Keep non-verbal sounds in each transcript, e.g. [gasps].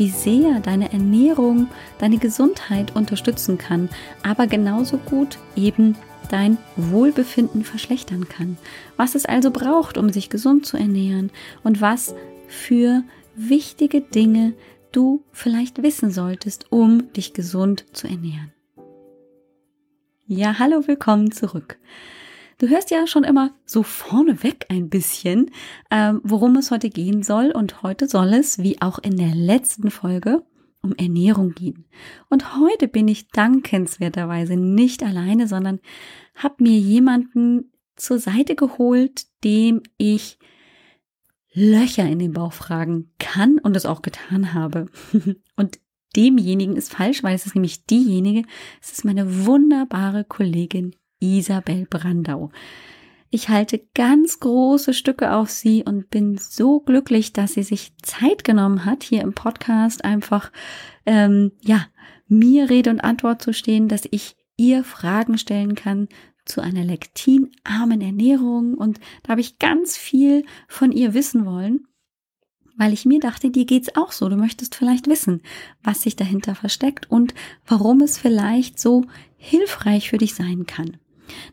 wie sehr deine Ernährung deine Gesundheit unterstützen kann, aber genauso gut eben dein Wohlbefinden verschlechtern kann. Was es also braucht, um sich gesund zu ernähren und was für wichtige Dinge du vielleicht wissen solltest, um dich gesund zu ernähren. Ja, hallo, willkommen zurück. Du hörst ja schon immer so vorneweg ein bisschen, ähm, worum es heute gehen soll. Und heute soll es, wie auch in der letzten Folge, um Ernährung gehen. Und heute bin ich dankenswerterweise nicht alleine, sondern habe mir jemanden zur Seite geholt, dem ich Löcher in den Bauch fragen kann und es auch getan habe. [laughs] und demjenigen ist falsch, weil es ist nämlich diejenige, es ist meine wunderbare Kollegin Isabel Brandau. Ich halte ganz große Stücke auf sie und bin so glücklich, dass sie sich Zeit genommen hat, hier im Podcast einfach, ähm, ja, mir Rede und Antwort zu stehen, dass ich ihr Fragen stellen kann zu einer lektinarmen Ernährung und da habe ich ganz viel von ihr wissen wollen, weil ich mir dachte, dir geht's auch so. Du möchtest vielleicht wissen, was sich dahinter versteckt und warum es vielleicht so hilfreich für dich sein kann.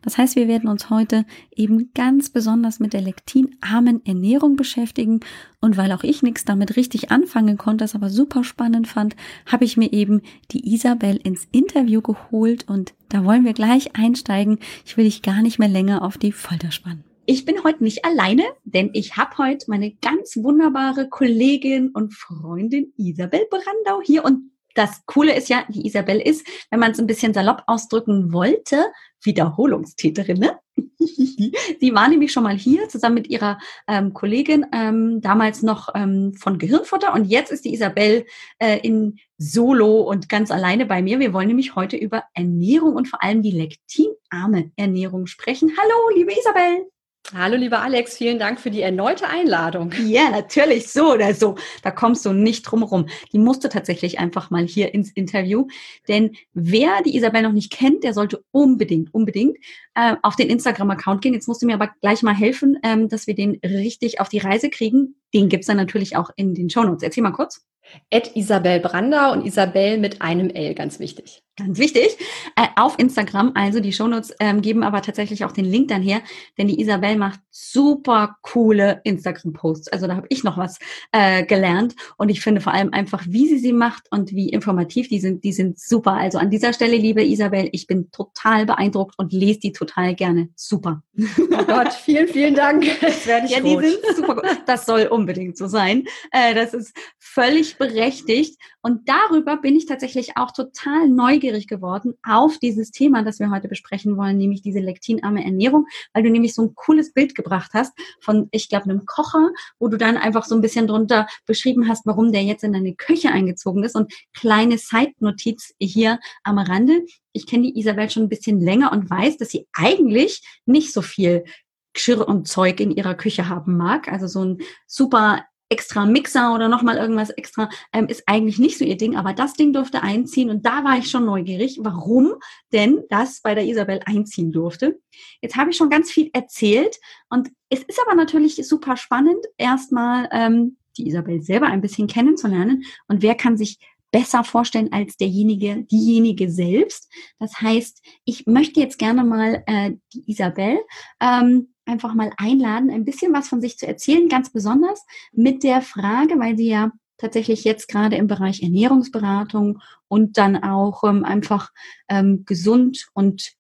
Das heißt, wir werden uns heute eben ganz besonders mit der lektinarmen Ernährung beschäftigen. Und weil auch ich nichts damit richtig anfangen konnte, das aber super spannend fand, habe ich mir eben die Isabel ins Interview geholt und da wollen wir gleich einsteigen. Ich will dich gar nicht mehr länger auf die Folter spannen. Ich bin heute nicht alleine, denn ich habe heute meine ganz wunderbare Kollegin und Freundin Isabel Brandau hier und das Coole ist ja, die Isabel ist, wenn man es ein bisschen salopp ausdrücken wollte, Wiederholungstäterin. Ne? [laughs] Sie war nämlich schon mal hier zusammen mit ihrer ähm, Kollegin, ähm, damals noch ähm, von Gehirnfutter. Und jetzt ist die Isabel äh, in Solo und ganz alleine bei mir. Wir wollen nämlich heute über Ernährung und vor allem die lektinarme Ernährung sprechen. Hallo, liebe Isabel. Hallo, lieber Alex, vielen Dank für die erneute Einladung. Ja, natürlich, so oder so. Da kommst du nicht drum rum. Die musste tatsächlich einfach mal hier ins Interview. Denn wer die Isabel noch nicht kennt, der sollte unbedingt, unbedingt äh, auf den Instagram-Account gehen. Jetzt musst du mir aber gleich mal helfen, ähm, dass wir den richtig auf die Reise kriegen. Den gibt's dann natürlich auch in den Shownotes. Erzähl mal kurz. Ed Isabel Brandau und Isabel mit einem L, ganz wichtig. Ganz wichtig. Äh, auf Instagram, also die Shownotes ähm, geben aber tatsächlich auch den Link dann her, denn die Isabel macht super coole Instagram-Posts. Also da habe ich noch was äh, gelernt und ich finde vor allem einfach, wie sie sie macht und wie informativ die sind, die sind super. Also an dieser Stelle, liebe Isabel, ich bin total beeindruckt und lese die total gerne. Super. Oh Gott, vielen, vielen Dank. Das werde ich ja, rot. die sind super gut. Das soll unbedingt so sein. Äh, das ist völlig berechtigt und darüber bin ich tatsächlich auch total neugierig neugierig geworden auf dieses Thema, das wir heute besprechen wollen, nämlich diese lektinarme Ernährung, weil du nämlich so ein cooles Bild gebracht hast von, ich glaube, einem Kocher, wo du dann einfach so ein bisschen drunter beschrieben hast, warum der jetzt in deine Küche eingezogen ist und kleine Side-Notiz hier am Rande. Ich kenne die Isabel schon ein bisschen länger und weiß, dass sie eigentlich nicht so viel Geschirr und Zeug in ihrer Küche haben mag. Also so ein super extra Mixer oder nochmal irgendwas extra, ähm, ist eigentlich nicht so ihr Ding, aber das Ding durfte einziehen und da war ich schon neugierig, warum denn das bei der Isabel einziehen durfte. Jetzt habe ich schon ganz viel erzählt und es ist aber natürlich super spannend, erstmal ähm, die Isabel selber ein bisschen kennenzulernen und wer kann sich besser vorstellen als derjenige, diejenige selbst. Das heißt, ich möchte jetzt gerne mal äh, die Isabel ähm, einfach mal einladen, ein bisschen was von sich zu erzählen, ganz besonders mit der Frage, weil sie ja tatsächlich jetzt gerade im Bereich Ernährungsberatung und dann auch ähm, einfach ähm, gesund und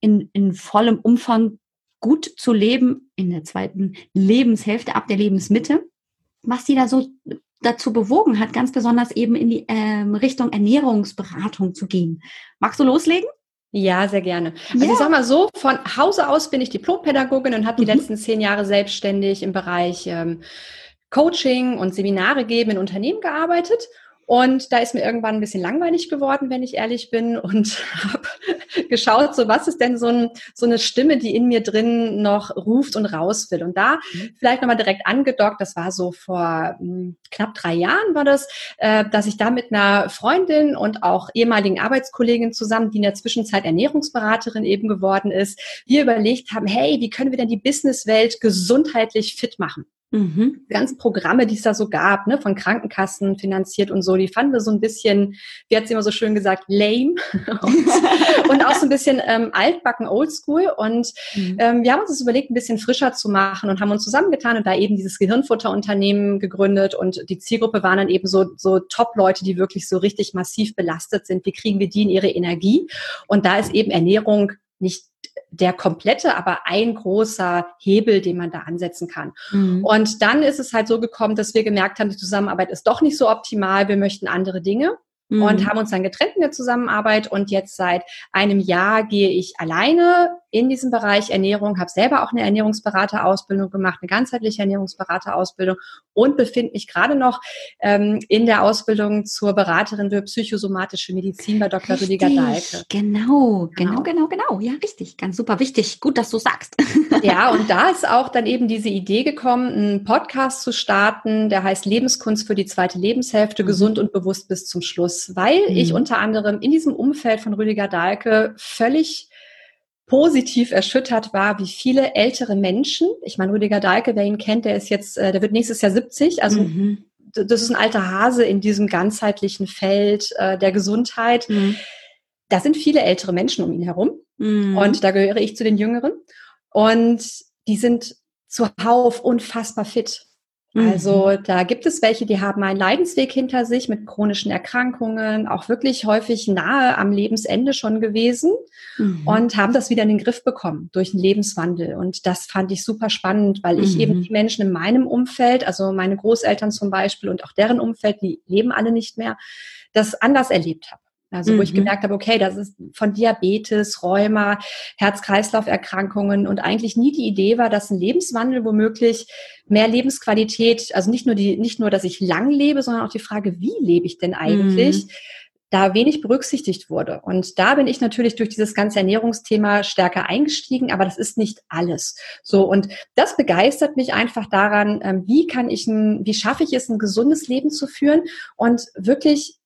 in, in vollem Umfang gut zu leben in der zweiten Lebenshälfte ab der Lebensmitte. Was sie da so dazu bewogen hat, ganz besonders eben in die ähm, Richtung Ernährungsberatung zu gehen. Magst du loslegen? Ja, sehr gerne. Also ja. ich sag mal so, von Hause aus bin ich Diplompädagogin und habe die mhm. letzten zehn Jahre selbstständig im Bereich ähm, Coaching und Seminare geben in Unternehmen gearbeitet Und da ist mir irgendwann ein bisschen langweilig geworden, wenn ich ehrlich bin, und [laughs] habe geschaut, so was ist denn so, ein, so, eine Stimme, die in mir drin noch ruft und raus will. Und da mhm. vielleicht nochmal direkt angedockt, das war so vor mh, hm, knapp drei Jahren war das, äh, dass ich da mit einer Freundin und auch ehemaligen Arbeitskollegin zusammen, die in der Zwischenzeit Ernährungsberaterin eben geworden ist, wir überlegt haben, hey, wie können wir denn die Businesswelt gesundheitlich fit machen? Mhm. Ganzen Programme, die es da so gab, ne, von Krankenkassen finanziert und so, die fanden wir so ein bisschen, wie hat sie immer so schön gesagt, lame und, [laughs] und, auch so ein bisschen ähm, altbacken, oldschool. Und mhm. ähm, wir haben uns das überlegt, ein bisschen frischer zu machen und haben uns zusammengetan und da eben dieses Gehirnfutterunternehmen gegründet. Und die Zielgruppe waren dann eben so, so Top-Leute, die wirklich so richtig massiv belastet sind. Wie kriegen wir die in ihre Energie? Und da ist eben Ernährung nicht der komplette, aber ein großer Hebel, den man da ansetzen kann. Mhm. Und dann ist es halt so gekommen, dass wir gemerkt haben, die Zusammenarbeit ist doch nicht so optimal. Wir möchten andere Dinge mhm. und haben uns dann getrennt in der Zusammenarbeit. Und jetzt seit einem Jahr gehe ich alleine in diesem Bereich Ernährung, habe selber auch eine Ernährungsberaterausbildung gemacht, eine ganzheitliche Ernährungsberaterausbildung und befinde mich gerade noch ähm, in der Ausbildung zur Beraterin für psychosomatische Medizin bei Dr. Richtig, Rüdiger Dahlke. Genau, genau, genau, genau. Ja, richtig. Ganz super wichtig. Gut, dass du sagst. [laughs] ja, und da ist auch dann eben diese Idee gekommen, einen Podcast zu starten, der heißt Lebenskunst für die zweite Lebenshälfte, mhm. gesund und bewusst bis zum Schluss, weil mhm. ich unter anderem in diesem Umfeld von Rüdiger Dahlke völlig positiv erschüttert war, wie viele ältere Menschen, ich meine, Rüdiger Dahlke, wer ihn kennt, der ist jetzt, äh, der wird nächstes Jahr 70, also mhm. das ist ein alter Hase in diesem ganzheitlichen Feld äh, der Gesundheit. Mhm. Da sind viele ältere Menschen um ihn herum mhm. und da gehöre ich zu den Jüngeren und die sind zuhauf unfassbar fit. Also mhm. da gibt es welche, die haben einen Leidensweg hinter sich mit chronischen Erkrankungen, auch wirklich häufig nahe am Lebensende schon gewesen mhm. und haben das wieder in den Griff bekommen durch einen Lebenswandel. Und das fand ich super spannend, weil ich mhm. eben die Menschen in meinem Umfeld, also meine Großeltern zum Beispiel und auch deren Umfeld, die leben alle nicht mehr, das anders erlebt habe. Also wo ich mhm. gemerkt habe, okay, das ist von Diabetes, Rheuma, Herz-Kreislauf-Erkrankungen und eigentlich nie die Idee war, dass ein Lebenswandel womöglich mehr Lebensqualität, also nicht nur die, nicht nur, dass ich lang lebe, sondern auch die Frage, wie lebe ich denn eigentlich? Mhm da wenig berücksichtigt wurde. Und da bin ich natürlich durch dieses ganze Ernährungsthema stärker eingestiegen, aber das ist nicht alles. So, und das begeistert mich einfach daran, ähm, wie kann ich ein, wie schaffe ich es, ein gesundes Leben zu führen und wirklich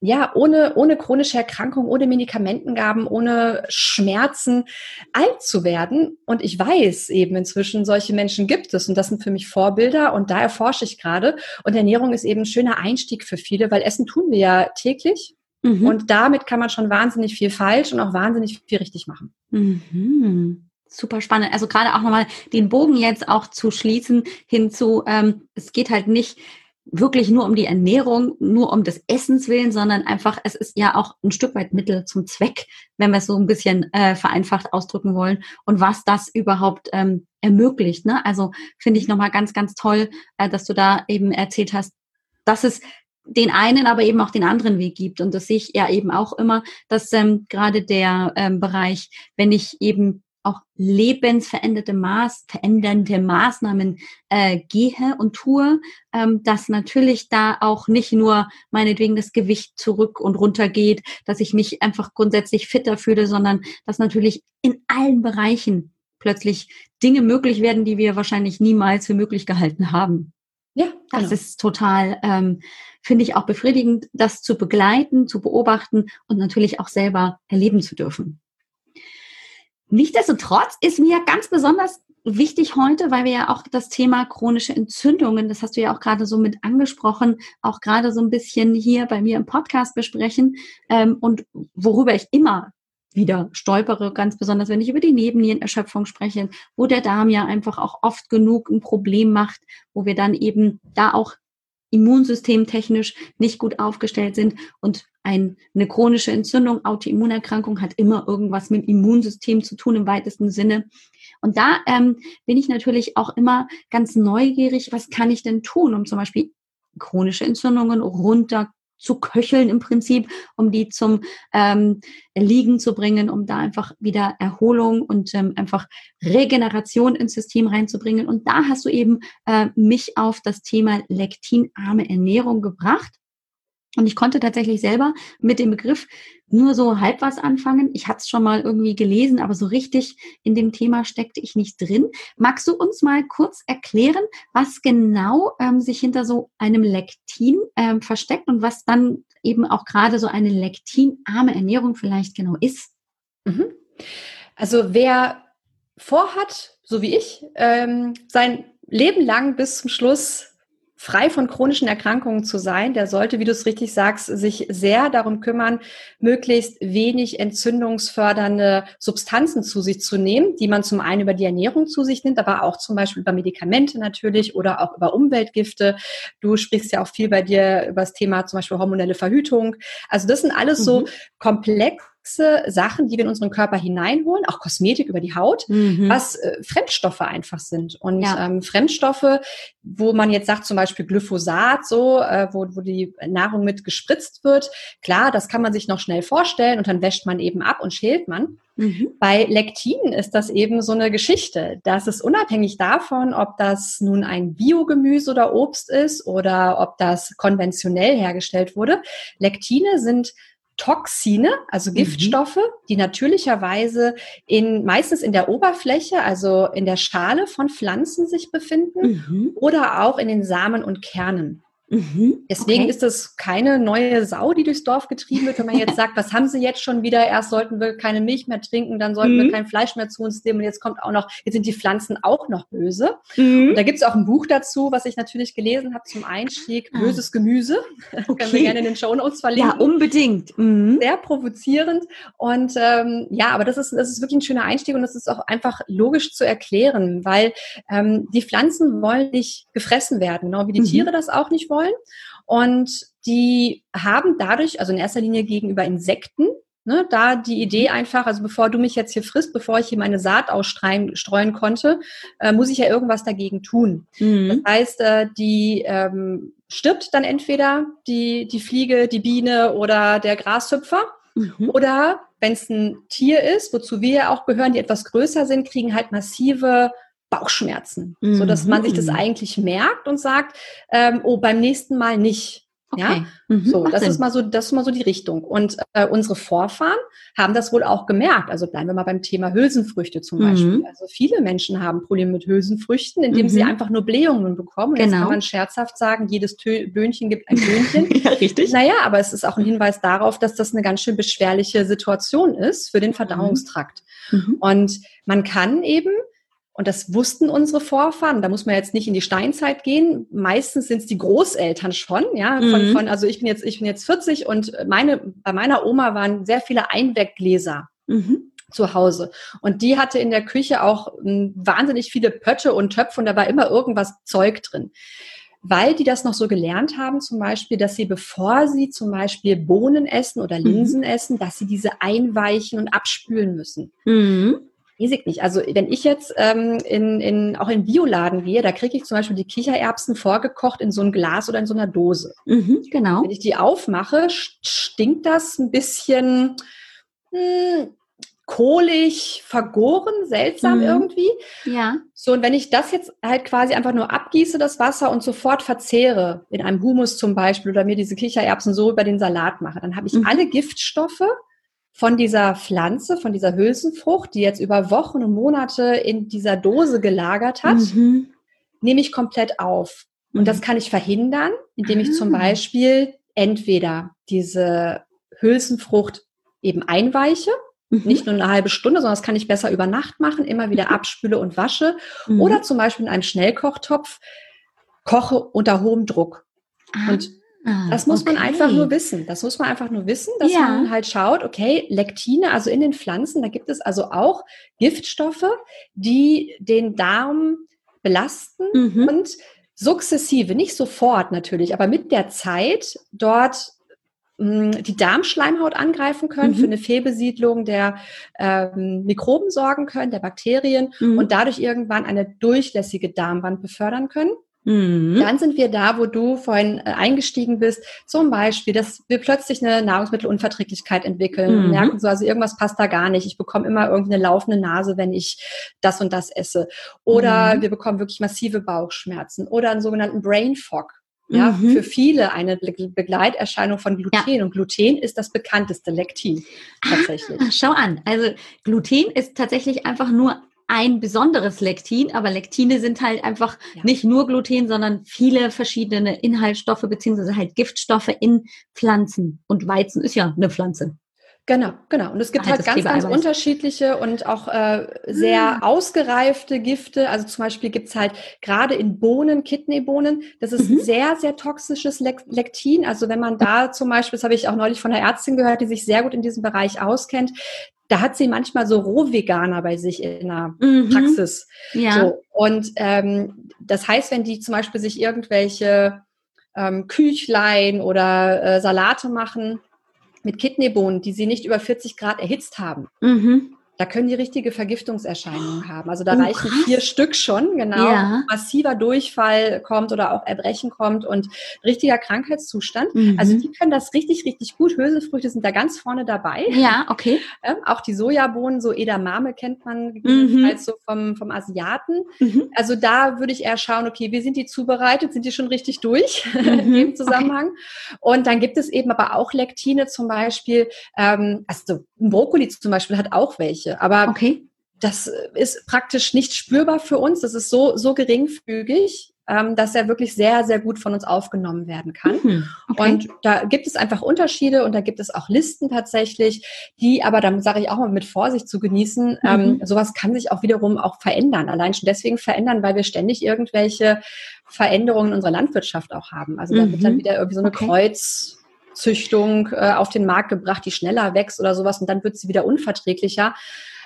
ja, ohne, ohne chronische Erkrankung, ohne Medikamentengaben, ohne Schmerzen alt zu werden. Und ich weiß eben inzwischen, solche Menschen gibt es und das sind für mich Vorbilder und da erforsche ich gerade. Und Ernährung ist eben ein schöner Einstieg für viele, weil Essen tun wir ja täglich. Mhm. Und damit kann man schon wahnsinnig viel falsch und auch wahnsinnig viel richtig machen. Mhm. Super spannend. Also gerade auch nochmal den Bogen jetzt auch zu schließen hinzu, ähm, es geht halt nicht wirklich nur um die Ernährung, nur um des Essens willen, sondern einfach, es ist ja auch ein Stück weit Mittel zum Zweck, wenn wir es so ein bisschen äh, vereinfacht ausdrücken wollen und was das überhaupt ähm, ermöglicht. Ne? Also finde ich nochmal ganz, ganz toll, äh, dass du da eben erzählt hast, dass es den einen, aber eben auch den anderen Weg gibt. Und das sehe ich ja eben auch immer, dass ähm, gerade der ähm, Bereich, wenn ich eben auch lebensveränderte Maß, verändernde Maßnahmen äh, gehe und tue, ähm, dass natürlich da auch nicht nur meinetwegen das Gewicht zurück und runter geht, dass ich mich einfach grundsätzlich fitter fühle, sondern dass natürlich in allen Bereichen plötzlich Dinge möglich werden, die wir wahrscheinlich niemals für möglich gehalten haben. Ja, das genau. ist total, ähm, finde ich auch befriedigend, das zu begleiten, zu beobachten und natürlich auch selber erleben zu dürfen. Nichtsdestotrotz ist mir ganz besonders wichtig heute, weil wir ja auch das Thema chronische Entzündungen, das hast du ja auch gerade so mit angesprochen, auch gerade so ein bisschen hier bei mir im Podcast besprechen ähm, und worüber ich immer wieder stolpere, ganz besonders wenn ich über die Nebennierenerschöpfung spreche, wo der Darm ja einfach auch oft genug ein Problem macht, wo wir dann eben da auch immunsystemtechnisch nicht gut aufgestellt sind. Und ein, eine chronische Entzündung, Autoimmunerkrankung hat immer irgendwas mit Immunsystem zu tun im weitesten Sinne. Und da ähm, bin ich natürlich auch immer ganz neugierig, was kann ich denn tun, um zum Beispiel chronische Entzündungen runter zu köcheln im Prinzip, um die zum ähm, Liegen zu bringen, um da einfach wieder Erholung und ähm, einfach Regeneration ins System reinzubringen. Und da hast du eben äh, mich auf das Thema lektinarme Ernährung gebracht. Und ich konnte tatsächlich selber mit dem Begriff nur so halb was anfangen. Ich hatte es schon mal irgendwie gelesen, aber so richtig in dem Thema steckte ich nicht drin. Magst du uns mal kurz erklären, was genau ähm, sich hinter so einem Lektin ähm, versteckt und was dann eben auch gerade so eine lektinarme Ernährung vielleicht genau ist? Mhm. Also wer vorhat, so wie ich, ähm, sein Leben lang bis zum Schluss frei von chronischen Erkrankungen zu sein, der sollte, wie du es richtig sagst, sich sehr darum kümmern, möglichst wenig entzündungsfördernde Substanzen zu sich zu nehmen, die man zum einen über die Ernährung zu sich nimmt, aber auch zum Beispiel über Medikamente natürlich oder auch über Umweltgifte. Du sprichst ja auch viel bei dir über das Thema zum Beispiel hormonelle Verhütung. Also das sind alles mhm. so komplex Sachen, die wir in unseren Körper hineinholen, auch Kosmetik über die Haut, mhm. was äh, Fremdstoffe einfach sind. Und ja. ähm, Fremdstoffe, wo man jetzt sagt, zum Beispiel Glyphosat, so, äh, wo, wo die Nahrung mit gespritzt wird, klar, das kann man sich noch schnell vorstellen und dann wäscht man eben ab und schält man. Mhm. Bei Lektinen ist das eben so eine Geschichte. Das ist unabhängig davon, ob das nun ein Biogemüse oder Obst ist oder ob das konventionell hergestellt wurde. Lektine sind Toxine, also mhm. Giftstoffe, mhm. die natürlicherweise in, meistens in der Oberfläche, also in der Schale von Pflanzen sich befinden mhm. oder auch in den Samen und Kernen. Mhm, Deswegen okay. ist es keine neue Sau, die durchs Dorf getrieben wird, wenn man jetzt sagt, was haben sie jetzt schon wieder? Erst sollten wir keine Milch mehr trinken, dann sollten mhm. wir kein Fleisch mehr zu uns nehmen und jetzt kommt auch noch, jetzt sind die Pflanzen auch noch böse. Mhm. Und da gibt es auch ein Buch dazu, was ich natürlich gelesen habe zum Einstieg, ah. Böses Gemüse. Okay. [laughs] Können wir gerne in den Show Notes verlinken. Ja, unbedingt. Mhm. Sehr provozierend. Und ähm, ja, aber das ist, das ist wirklich ein schöner Einstieg und das ist auch einfach logisch zu erklären, weil ähm, die Pflanzen wollen nicht gefressen werden, genau wie die mhm. Tiere das auch nicht wollen wollen. Und die haben dadurch, also in erster Linie gegenüber Insekten, Ne, da die Idee einfach, also bevor du mich jetzt hier frisst, bevor ich hier meine Saat ausstreuen konnte, äh, muss ich ja irgendwas dagegen tun. Mhm. Das heißt, äh, die ähm, stirbt dann entweder die, die Fliege, die Biene oder der Grashüpfer. Mhm. Oder wenn es ein Tier ist, wozu wir ja auch gehören, die etwas größer sind, kriegen halt massive Bauchschmerzen, mhm. so dass man sich das mhm. eigentlich merkt und sagt, ähm, oh, beim nächsten Mal nicht. Okay. Ja, mhm. so das ist mal so, das ist mal so die Richtung. Und äh, unsere Vorfahren haben das wohl auch gemerkt. Also bleiben wir mal beim Thema Hülsenfrüchte zum Beispiel. Mhm. Also viele Menschen haben Probleme mit Hülsenfrüchten, indem sie mhm. einfach nur Blähungen bekommen. Und genau. jetzt kann man scherzhaft sagen, jedes Tö Böhnchen gibt ein Böhnchen. [laughs] ja, richtig. Naja, aber es ist auch ein Hinweis darauf, dass das eine ganz schön beschwerliche Situation ist für den mhm. Verdauungstrakt. Und man kann eben und das wussten unsere Vorfahren. Da muss man jetzt nicht in die Steinzeit gehen. Meistens sind es die Großeltern schon, ja. Von, mhm. von, also ich bin jetzt, ich bin jetzt 40 und meine, bei meiner Oma waren sehr viele Einweggläser. Mhm zu Hause. Und die hatte in der Küche auch m, hm, wahnsinnig viele Pötte und Töpfe und da war immer irgendwas Zeug drin. Weil die das noch so gelernt haben, zum Beispiel, dass sie, bevor sie zum Beispiel Bohnen essen oder Linsen mhm. essen, dass sie diese einweichen und abspülen müssen. Weiß ich nicht. Also wenn ich jetzt ähm, in, in, auch in Bioladen gehe, da kriege ich zum Beispiel die Kichererbsen vorgekocht in so ein Glas oder in so einer Dose. Mhm, genau. Wenn ich die aufmache, stinkt das ein bisschen mh, hm, kohlig, vergoren, seltsam mhm. irgendwie. Ja. So, und wenn ich das jetzt halt quasi einfach nur abgieße, das Wasser, und sofort verzehre, in einem Humus zum Beispiel, oder mir diese Kichererbsen so über den Salat mache, dann habe ich mhm. alle Giftstoffe von dieser Pflanze, von dieser Hülsenfrucht, die jetzt über Wochen und Monate in dieser Dose gelagert hat, mhm. nehme ich komplett auf. Und das mhm. kann ich verhindern, indem ich zum ah. Beispiel entweder diese Hülsenfrucht eben einweiche, mhm. nicht nur eine halbe Stunde, sondern das kann ich besser über Nacht machen, immer wieder mhm. abspüle und wasche. Mhm. Oder zum Beispiel in einem Schnellkochtopf koche unter hohem Druck. Ah. Und Ah, das muss okay. man einfach nur wissen. Das muss man einfach nur wissen, dass ja. man halt schaut, okay, Lektine, also in den Pflanzen, da gibt es also auch Giftstoffe, die den Darm belasten mhm. und sukzessive, nicht sofort natürlich, aber mit der Zeit dort mh, hm, die Darmschleimhaut angreifen können, mhm. für eine Fehlbesiedlung der ähm, Mikroben sorgen können, der Bakterien mhm. und dadurch irgendwann eine durchlässige Darmwand befördern können. Mhm. Dann sind wir da, wo du vorhin äh, eingestiegen bist, zum Beispiel, dass wir plötzlich eine Nahrungsmittelunverträglichkeit entwickeln mhm. merken so, also irgendwas passt da gar nicht. Ich bekomme immer irgendwie eine laufende Nase, wenn ich das und das esse. Oder mhm. wir bekommen wirklich massive Bauchschmerzen oder einen sogenannten Brain Fog. ja, mhm. für viele eine Begleiterscheinung von Gluten. Ja. Und Gluten ist das bekannteste Lektin tatsächlich. Ah, schau an. Also Gluten ist tatsächlich einfach nur ein besonderes Lektin, aber Lektine sind halt einfach ja. nicht nur Gluten, sondern viele verschiedene Inhaltsstoffe beziehungsweise halt Giftstoffe in Pflanzen. Und Weizen ist ja eine Pflanze. Genau, genau. Und es gibt halt, halt ganz, ganz unterschiedliche und auch äh, sehr hm. ausgereifte Gifte. Also zum Beispiel gibt's halt gerade in Bohnen, Kidneybohnen, das ist mhm. sehr, sehr toxisches Lektin. Also wenn man da zum Beispiel, das habe ich auch neulich von einer Ärztin gehört, die sich sehr gut in diesem Bereich auskennt, da hat sie manchmal so Rohveganer bei sich in der mhm. Praxis. Ja. So. Und ähm, das heißt, wenn die zum Beispiel sich irgendwelche ähm, Küchlein oder äh, Salate machen, mit Kidneybohnen, die sie nicht über 40 Grad erhitzt haben. Mhm. Da können die richtige Vergiftungserscheinungen [gasps] haben. Also da oh, reichen krass. vier Stück schon, genau. Ja. Massiver Durchfall kommt oder auch Erbrechen kommt und richtiger Krankheitszustand. Mhm. Also die können das richtig, richtig gut. Hülsenfrüchte sind da ganz vorne dabei. [laughs] Ja, okay. Ähm, auch die Sojabohnen, so Edamame kennt man mhm. so vom, vom Asiaten. Mhm. Also da würde ich eher schauen, okay, wie sind die zubereitet? Sind die schon richtig durch [laughs] in dem mhm. Zusammenhang? Okay. Und dann gibt es eben aber auch Lektine zum Beispiel. Ähm, also ein Brokkoli zum Beispiel hat auch welche Fläche. Aber okay. das ist praktisch nicht spürbar für uns. Das ist so, so geringfügig, ähm, dass er wirklich sehr, sehr gut von uns aufgenommen werden kann. Mhm. Okay. Und da gibt es einfach Unterschiede und da gibt es auch Listen tatsächlich, die aber, dann sage ich auch mal mit Vorsicht zu genießen, mhm. ähm, sowas kann sich auch wiederum auch verändern. Allein schon deswegen verändern, weil wir ständig irgendwelche Veränderungen in unserer Landwirtschaft auch haben. Also da wird dann mhm. wieder irgendwie so eine okay. Kreuz Züchtung äh, auf den Markt gebracht, die schneller wächst oder sowas und dann wird sie wieder unverträglicher.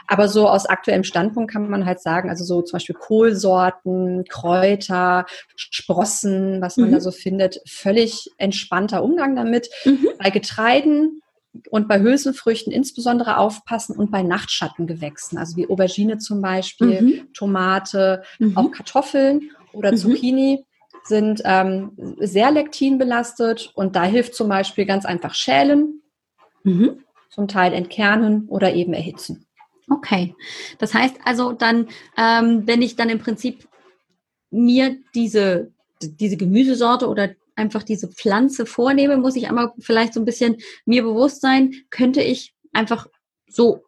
Aber so aus aktuellem Standpunkt kann man halt sagen, also so zum Beispiel Kohlsorten, Kräuter, Sprossen, was man mhm. da so findet, völlig entspannter Umgang damit. Mhm. Bei Getreiden und bei Hülsenfrüchten insbesondere aufpassen und bei Nachtschattengewächsen, also wie Aubergine zum Beispiel, mhm. Tomate, mhm. auch Kartoffeln oder mhm. Zucchini sind ähm, sehr lektinbelastet und da hilft zum Beispiel ganz einfach Schälen, mhm. zum Teil entkernen oder eben erhitzen. Okay, das heißt also dann, ähm, wenn ich dann im Prinzip mir diese, diese Gemüsesorte oder einfach diese Pflanze vornehme, muss ich einmal vielleicht so ein bisschen mir bewusst sein, könnte ich einfach so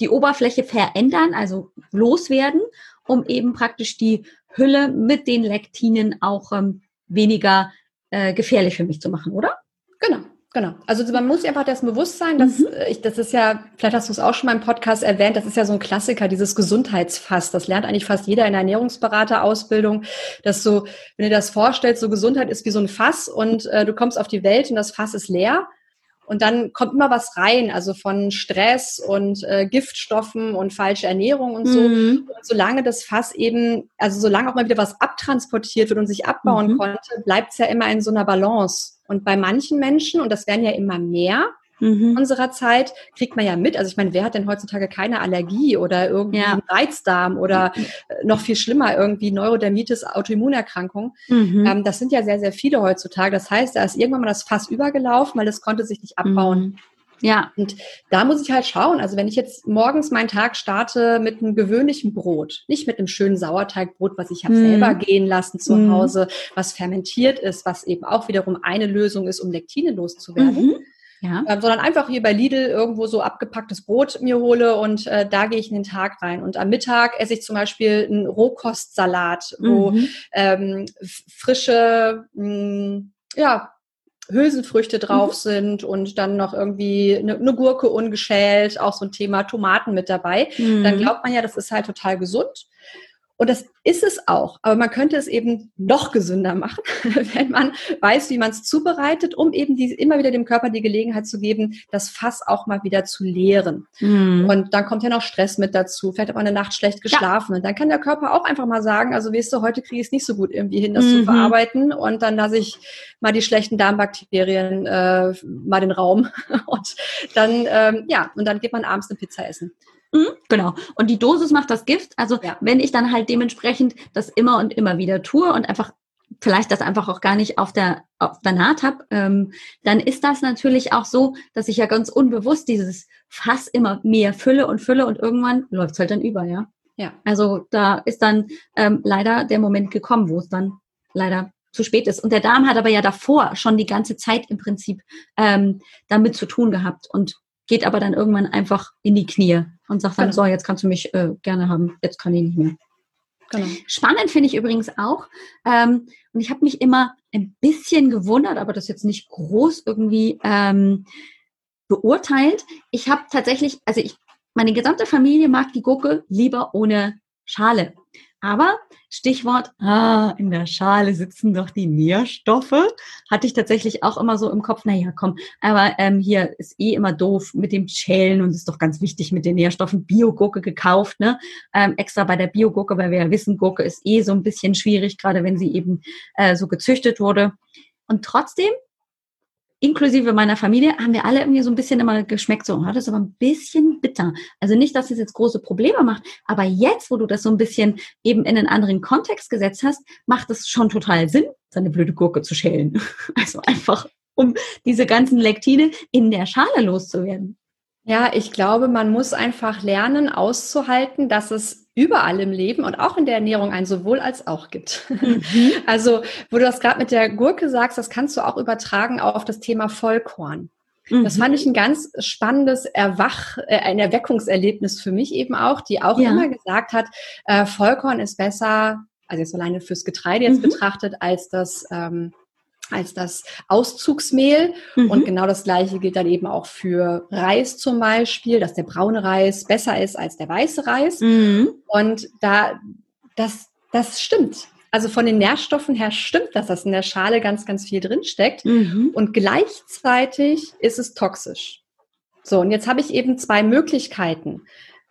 die Oberfläche verändern, also loswerden, um eben praktisch die Hülle mit den Lektinen auch ähm, weniger äh, gefährlich für mich zu machen, oder? Genau. Genau. Also man muss sich einfach dessen bewusst sein, dass mhm. Äh, ich, das ist ja, vielleicht hast du es auch schon mal im Podcast erwähnt, das ist ja so ein Klassiker, dieses Gesundheitsfass. Das lernt eigentlich fast jeder in der Ernährungsberaterausbildung, dass so, wenn du das vorstellst, so Gesundheit ist wie so ein Fass und äh, du kommst auf die Welt und das Fass ist leer und dann kommt immer was rein, also von Stress und äh, Giftstoffen und falsche Ernährung und so. Mhm. Und solange das Fass eben, also solange auch mal wieder was abtransportiert wird und sich abbauen mhm. konnte, bleibt es ja immer in so einer Balance. Und bei manchen Menschen, und das werden ja immer mehr, mhm. unserer Zeit, kriegt man ja mit. Also ich meine, wer hat denn heutzutage keine Allergie oder irgendwie ja. einen Reizdarm oder mhm. äh, noch viel schlimmer, irgendwie Neurodermitis, Autoimmunerkrankung. Mhm. Ähm, das sind ja sehr, sehr viele heutzutage. Das heißt, da ist irgendwann mal das Fass übergelaufen, weil das konnte sich nicht abbauen. Mhm. Ja. Und da muss ich halt schauen. Also wenn ich jetzt morgens meinen Tag starte mit einem gewöhnlichen Brot, nicht mit einem schönen Sauerteigbrot, was ich habe mm. selber gehen lassen zu mm. Hause, was fermentiert ist, was eben auch wiederum eine Lösung ist, um Lektine loszuwerden. Mhm ja. ähm, sondern einfach hier bei Lidl irgendwo so abgepacktes Brot mir hole und äh, da gehe ich in den Tag rein. Und am Mittag esse ich zum Beispiel einen Rohkostsalat, wo mhm. ähm, frische, mh, mm, ja, Hülsenfrüchte drauf mhm. sind und dann noch irgendwie eine, eine, Gurke ungeschält, auch so ein Thema Tomaten mit dabei. Mhm. Dann glaubt man ja, das ist halt total gesund. Und das ist es auch. Aber man könnte es eben noch gesünder machen, [laughs] wenn man weiß, wie man es zubereitet, um eben die, immer wieder dem Körper die Gelegenheit zu geben, das Fass auch mal wieder zu leeren. Mhm. Und dann kommt ja noch Stress mit dazu. Vielleicht hat man eine Nacht schlecht geschlafen. Ja. Und dann kann der Körper auch einfach mal sagen, also weißt du, heute kriege ich es nicht so gut irgendwie hin, das mhm. zu verarbeiten. Und dann lasse ich mal die schlechten Darmbakterien äh, mal den Raum. [laughs] und dann, ähm, ja, und dann geht man abends eine Pizza essen. Mhm, genau. Und die Dosis macht das Gift. Also ja. wenn ich dann halt dementsprechend das immer und immer wieder tue und einfach vielleicht das einfach auch gar nicht auf der, auf der Naht habe, ähm, dann ist das natürlich auch so, dass ich ja ganz unbewusst dieses Fass immer mehr fülle und fülle und irgendwann läuft es halt dann über, ja. Ja. Also da ist dann ähm, leider der Moment gekommen, wo es dann leider zu spät ist. Und der Darm hat aber ja davor schon die ganze Zeit im Prinzip ähm, damit zu tun gehabt und geht aber dann irgendwann einfach in die Knie und sagt dann, genau. so, jetzt kannst du mich äh, gerne haben, jetzt kann ich nicht mehr. Genau. Spannend finde ich übrigens auch, ähm, und ich habe mich immer ein bisschen gewundert, aber das jetzt nicht groß irgendwie ähm, beurteilt. Ich habe tatsächlich, also ich, meine gesamte Familie mag die Gurke lieber ohne Schale. Aber Stichwort, ah, in der Schale sitzen doch die Nährstoffe, hatte ich tatsächlich auch immer so im Kopf, naja, komm, aber ähm, hier ist eh immer doof mit dem Schälen und ist doch ganz wichtig mit den Nährstoffen. Bio-Gurke gekauft, ne? Ähm, extra bei der Bio-Gurke, weil wir ja wissen, Gurke ist eh so ein bisschen schwierig, gerade wenn sie eben äh, so gezüchtet wurde. Und trotzdem inklusive meiner Familie, haben wir alle irgendwie so ein bisschen immer geschmeckt, so, oh, das ist aber ein bisschen bitter. Also nicht, dass es jetzt große Probleme macht, aber jetzt, wo du das so ein bisschen eben in einen anderen Kontext gesetzt hast, macht es schon total Sinn, seine blöde Gurke zu schälen. [laughs] Also einfach, um diese ganzen Lektine in der Schale loszuwerden. Ja, ich glaube, man muss einfach lernen, auszuhalten, dass es überall im Leben und auch in der Ernährung ein sowohl als auch gibt. Mhm. [laughs] Also, wo du das gerade mit der Gurke sagst, das kannst du auch übertragen auf das Thema Vollkorn. Mhm. Das fand ich ein ganz spannendes Erwach, äh, ein Erweckungserlebnis für mich eben auch, die auch ja. immer gesagt hat, äh, Vollkorn ist besser, also jetzt alleine fürs Getreide jetzt mhm. betrachtet, als das ähm, als das Auszugsmehl. Mhm. Und genau das Gleiche gilt dann eben auch für Reis zum Beispiel, dass der braune Reis besser ist als der weiße Reis. Mhm. Und da, das, das stimmt. Also von den Nährstoffen her stimmt das, dass in der Schale ganz, ganz viel drinsteckt. Mhm. Und gleichzeitig ist es toxisch. So, und jetzt habe ich eben zwei Möglichkeiten.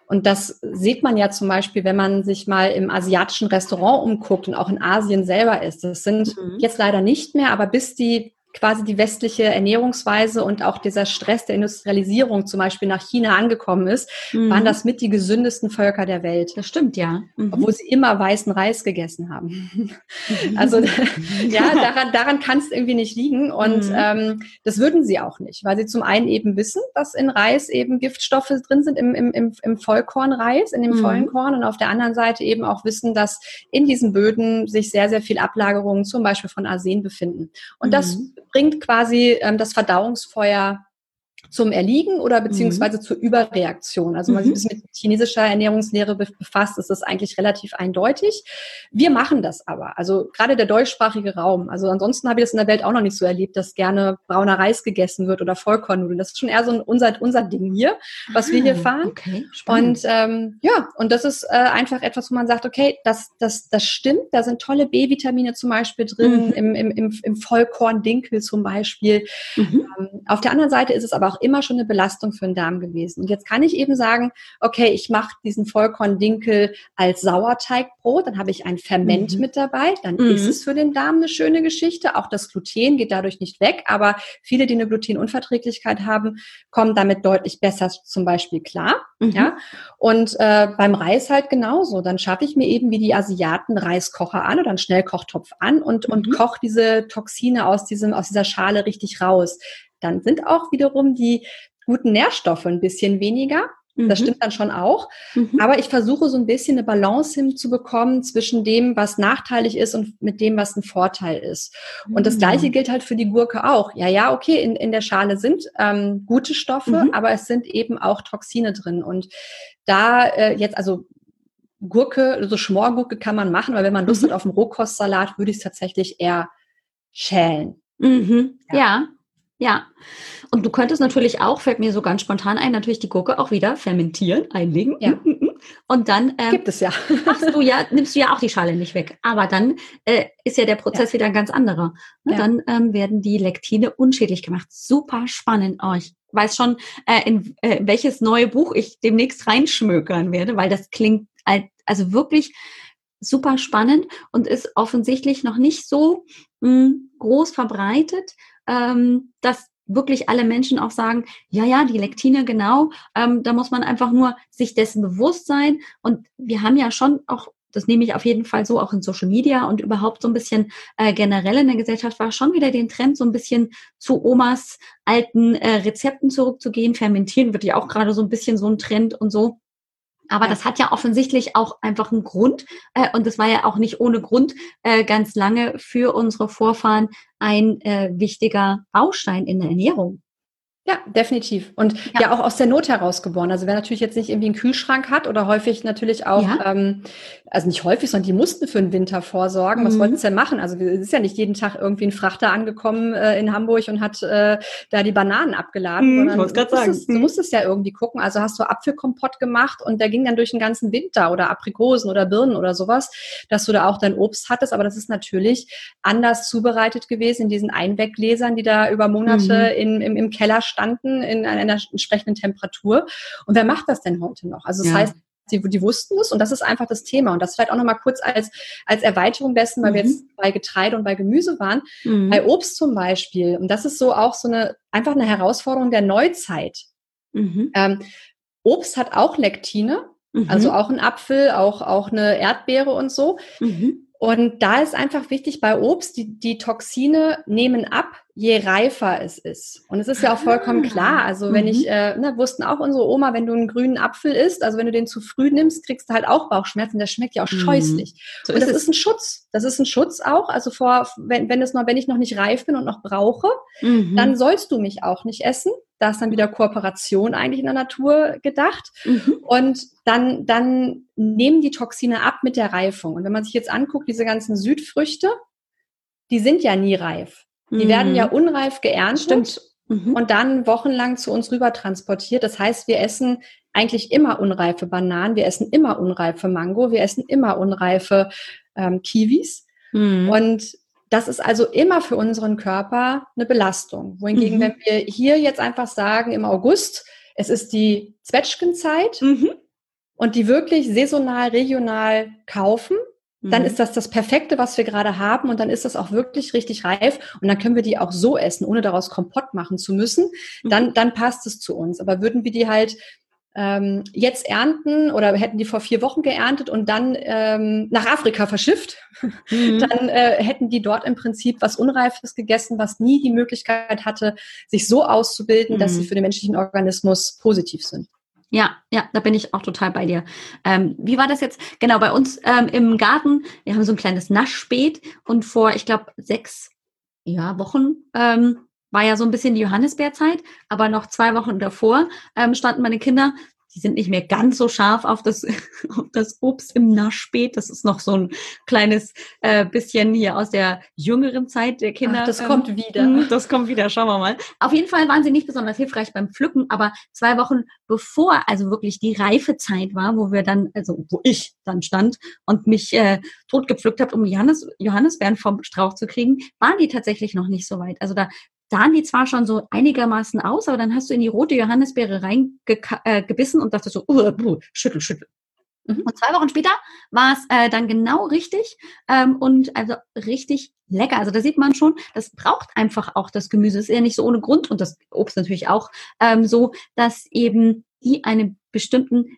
Und das sieht man ja zum Beispiel, wenn man sich mal im asiatischen Restaurant umguckt und auch in Asien selber ist. Das sind mhm. jetzt leider nicht mehr, aber bis die quasi die westliche Ernährungsweise und auch dieser Stress der Industrialisierung zum Beispiel nach China angekommen ist, mhm. waren das mit die gesündesten Völker der Welt. Das stimmt, ja. Mhm. Obwohl sie immer weißen Reis gegessen haben. Mhm. [laughs] also [laughs] ja, daran, daran kann es irgendwie nicht liegen. Und mhm. ähm, das würden sie auch nicht, weil sie zum einen eben wissen, dass in Reis eben Giftstoffe drin sind im, im, im, im Vollkornreis, in dem mhm. vollen Korn und auf der anderen Seite eben auch wissen, dass in diesen Böden sich sehr, sehr viel Ablagerungen zum Beispiel von Arsen befinden. Und das bringt quasi ähm, das Verdauungsfeuer zum Erliegen oder beziehungsweise mhm. zur Überreaktion. Also wenn man sich ein bisschen mit chinesischer Ernährungslehre befasst, ist das eigentlich relativ eindeutig. Wir machen das aber. Also gerade der deutschsprachige Raum. Also ansonsten habe ich das in der Welt auch noch nicht so erlebt, dass gerne brauner Reis gegessen wird oder Vollkornnudeln. Das ist schon eher so ein, unser, unser Ding hier, was ah, wir hier ah, fahren. Okay, und ähm, ja, und das ist äh, einfach etwas, wo man sagt, okay, das, das, das stimmt. Da sind tolle B-Vitamine zum Beispiel drin, mhm. im, im, im, im Vollkorn-Dinkel zum Beispiel. Mhm. Ähm, auf der anderen Seite ist es aber auch immer schon eine Belastung für den Darm gewesen. Und jetzt kann ich eben sagen, okay, ich mache diesen Vollkorndinkel als Sauerteigbrot, dann habe ich ein Ferment mhm. mit dabei, dann mhm. ist es für den Darm eine schöne Geschichte. Auch das Gluten geht dadurch nicht weg, aber viele, die eine Glutenunverträglichkeit haben, kommen damit deutlich besser zum Beispiel klar. Mhm. Ja? Und äh, beim Reis halt genauso. Dann schaffe ich mir eben wie die Asiaten Reiskocher an oder einen Schnellkochtopf an und, und mhm. koche diese Toxine aus, diesem, aus dieser Schale richtig raus dann sind auch wiederum die guten Nährstoffe ein bisschen weniger. Das mhm. stimmt dann schon auch. Mhm. Aber ich versuche so ein bisschen eine Balance hinzubekommen zwischen dem, was nachteilig ist und mit dem, was ein Vorteil ist. Und das mhm. Gleiche gilt halt für die Gurke auch. Ja, ja, okay, in, in der Schale sind ähm, gute Stoffe, mhm. aber es sind eben auch Toxine drin. Und da äh, jetzt, also Gurke, also Schmorgurke kann man machen, weil wenn man Lust mhm. hat auf einen Rohkostsalat, würde ich es tatsächlich eher schälen. Mhm. Ja. ja. Ja. Und du könntest natürlich auch, fällt mir so ganz spontan ein, natürlich die Gurke auch wieder fermentieren, einlegen. Ja. Mm, mm, mm. Und dann ähm, gibt es ja. machst du ja, nimmst du ja auch die Schale nicht weg. Aber dann äh, ist ja der Prozess ja. wieder ein ganz anderer. Ne? Ja. Dann ähm, werden die Lektine unschädlich gemacht. Super spannend. Oh, ich weiß schon, äh, in äh, welches neue Buch ich demnächst reinschmökern werde, weil das klingt also wirklich super spannend und ist offensichtlich noch nicht so mh, groß verbreitet ähm, dass wirklich alle Menschen auch sagen, ja, ja, die Lektine, genau, ähm, da muss man einfach nur sich dessen bewusst sein. Und wir haben ja schon auch, das nehme ich auf jeden Fall so auch in Social Media und überhaupt so ein bisschen äh, generell in der Gesellschaft war schon wieder den Trend, so ein bisschen zu Omas alten äh, Rezepten zurückzugehen. Fermentieren wird ja auch gerade so ein bisschen so ein Trend und so. Aber ja. das hat ja offensichtlich auch einfach einen Grund. Äh, und das war ja auch nicht ohne Grund äh, ganz lange für unsere Vorfahren ein äh, wichtiger Baustein in der Ernährung. Ja, definitiv. Und ja. ja. auch aus der Not heraus geboren. Also wer natürlich jetzt nicht irgendwie einen Kühlschrank hat oder häufig natürlich auch, ja. ähm, also nicht häufig, sondern die mussten für den Winter vorsorgen. Mhm. Was wollten sie denn machen? Also es ist ja nicht jeden Tag irgendwie ein Frachter angekommen äh, in Hamburg und hat äh, da die Bananen abgeladen. Mhm, sondern du, musstest, du mhm. musstest ja irgendwie gucken. Also hast du Apfelkompott gemacht und der ging dann durch den ganzen Winter oder Aprikosen oder Birnen oder sowas, dass du da auch dein Obst hattest. Aber das ist natürlich anders zubereitet gewesen in diesen Einweggläsern, die da über Monate mhm. in, im, im Keller standen standen in einer entsprechenden Temperatur. Und wer macht das denn heute noch? Also das ja. heißt, die, die wussten es und das ist einfach das Thema. Und das vielleicht auch nochmal kurz als, als Erweiterung dessen, weil mhm. wir jetzt bei Getreide und bei Gemüse waren. Mhm. Bei Obst zum Beispiel, und das ist so auch so eine, einfach eine Herausforderung der Neuzeit. Mhm. Ähm, Obst hat auch Lektine, mhm. also auch ein Apfel, auch, auch eine Erdbeere und so. Mhm. Und da ist einfach wichtig bei Obst, die, die Toxine nehmen ab, je reifer es ist. Und es ist ja auch vollkommen ah. klar. Also wenn mhm. ich, äh, ne, wussten auch unsere Oma, wenn du einen grünen Apfel isst, also wenn du den zu früh nimmst, kriegst du halt auch Bauchschmerzen. Der schmeckt ja auch mhm. scheußlich. So und das ist, ist ein Schutz. Das ist ein Schutz auch. Also vor, wenn, wenn es noch, wenn ich noch nicht reif bin und noch brauche, mhm. dann sollst du mich auch nicht essen. Da ist dann wieder Kooperation eigentlich in der Natur gedacht. Mhm. Und dann, dann nehmen die Toxine ab mit der Reifung. Und wenn man sich jetzt anguckt, diese ganzen Südfrüchte, die sind ja nie reif. Die mhm. werden ja unreif geerntet Stimmt. Mhm. und dann wochenlang zu uns rüber transportiert. Das heißt, wir essen eigentlich immer unreife Bananen, wir essen immer unreife Mango, wir essen immer unreife ähm, Kiwis. Mhm. Und das ist also immer für unseren Körper eine Belastung. Wohingegen, mhm. wenn wir hier jetzt einfach sagen, im August, es ist die Zwetschgenzeit mhm. und die wirklich saisonal, regional kaufen, dann mhm. ist das das Perfekte, was wir gerade haben und dann ist das auch wirklich richtig reif und dann können wir die auch so essen, ohne daraus Kompott machen zu müssen. Dann, mhm. dann passt es zu uns. Aber würden wir die halt ähm, jetzt ernten oder hätten die vor vier Wochen geerntet und dann ähm, nach Afrika verschifft, mhm. [laughs] dann äh, hätten die dort im Prinzip was Unreifes gegessen, was nie die Möglichkeit hatte, sich so auszubilden, mhm. dass sie mhm. für den menschlichen Organismus positiv sind. Ja, ja, da bin ich auch total bei dir. Ähm, wie war das jetzt? Genau, bei uns ähm, im Garten, wir haben so ein kleines Naschbeet und vor, ich glaube, sechs ja, Wochen ähm, war ja so ein bisschen die Johannisbeerzeit, aber noch zwei Wochen davor ähm, standen meine Kinder die sind nicht mehr ganz so scharf auf das, [laughs] auf das Obst im Naschbeet. Das ist noch so ein kleines äh, bisschen hier aus der jüngeren Zeit der Kinder. Ach, das ähm, kommt wieder. Hm, das kommt wieder, schauen wir mal. Auf jeden Fall waren sie nicht besonders hilfreich beim Pflücken, aber zwei Wochen bevor also wirklich die Reifezeit war, wo wir dann, also wo ich dann stand und mich äh, totgepflückt habe, um Johannes, Johannisbeeren vom Strauch zu kriegen, waren die tatsächlich noch nicht so weit. Also da sahen die zwar schon so einigermaßen aus, aber dann hast du in die rote Johannisbeere reingebissen äh, und dachtest so, uh, uh, schüttel, schüttel. Mhm. Und zwei Wochen später war es äh, dann genau richtig ähm, und also richtig lecker. Also da sieht man schon, das braucht einfach auch das Gemüse. Ist ja nicht so ohne Grund und das Obst natürlich auch ähm, so, dass eben die einen bestimmten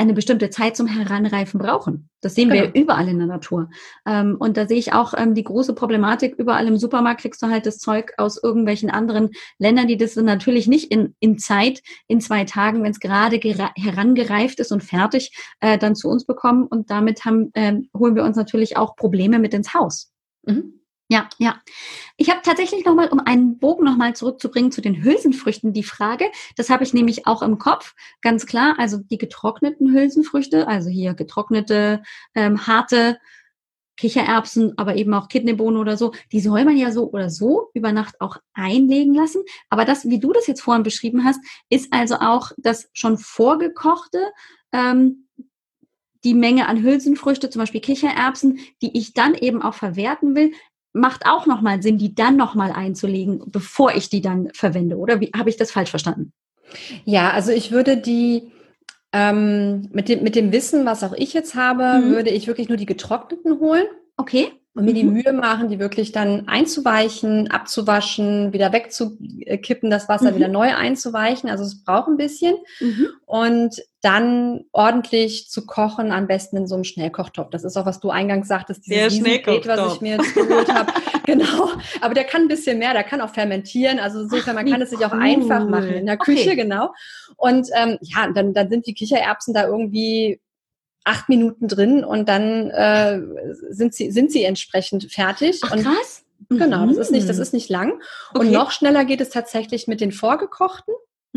eine bestimmte Zeit zum Heranreifen brauchen. Das sehen genau. wir überall in der Natur. Ähm, und da sehe ich auch ähm, die große Problematik. Überall im Supermarkt kriegst du halt das Zeug aus irgendwelchen anderen Ländern, die das natürlich nicht in, in Zeit, in zwei Tagen, wenn es gerade herangereift ist und fertig, äh, dann zu uns bekommen. Und damit haben, ähm, holen wir uns natürlich auch Probleme mit ins Haus. Mhm. Ja, ja. Ich habe tatsächlich nochmal, um einen Bogen nochmal zurückzubringen zu den Hülsenfrüchten, die Frage. Das habe ich nämlich auch im Kopf, ganz klar. Also die getrockneten Hülsenfrüchte, also hier getrocknete, ähm, harte Kichererbsen, aber eben auch Kidneybohnen oder so, die soll man ja so oder so über Nacht auch einlegen lassen. Aber das, wie du das jetzt vorhin beschrieben hast, ist also auch das schon vorgekochte, ähm, die Menge an Hülsenfrüchte, zum Beispiel Kichererbsen, die ich dann eben auch verwerten will, macht auch nochmal Sinn, die dann nochmal einzulegen, bevor ich die dann verwende. Oder wie habe ich das falsch verstanden? Ja, also ich würde die ähm, mit, dem, mit dem Wissen, was auch ich jetzt habe, mhm. würde ich wirklich nur die getrockneten holen. Okay. Und mir die mhm. Mühe machen, die wirklich dann einzuweichen, abzuwaschen, wieder wegzukippen, das Wasser mhm. wieder neu einzuweichen. Also es braucht ein bisschen. Mhm. Und dann ordentlich zu kochen, am besten in so einem Schnellkochtopf. Das ist auch, was du eingangs sagtest, dieses Riesengerät, was ich mir jetzt geholt habe. [laughs] genau. Aber der kann ein bisschen mehr, der kann auch fermentieren. Also insofern, man kann es sich auch einfach machen in der Küche, okay. genau. Und ähm, ja, dann, dann sind die Kichererbsen da irgendwie acht Minuten drin und dann äh, sind sie sind sie entsprechend fertig. Ach, und krass. Genau, das ist nicht das mhm. ist nicht lang. Okay. Und noch schneller geht es tatsächlich mit den vorgekochten.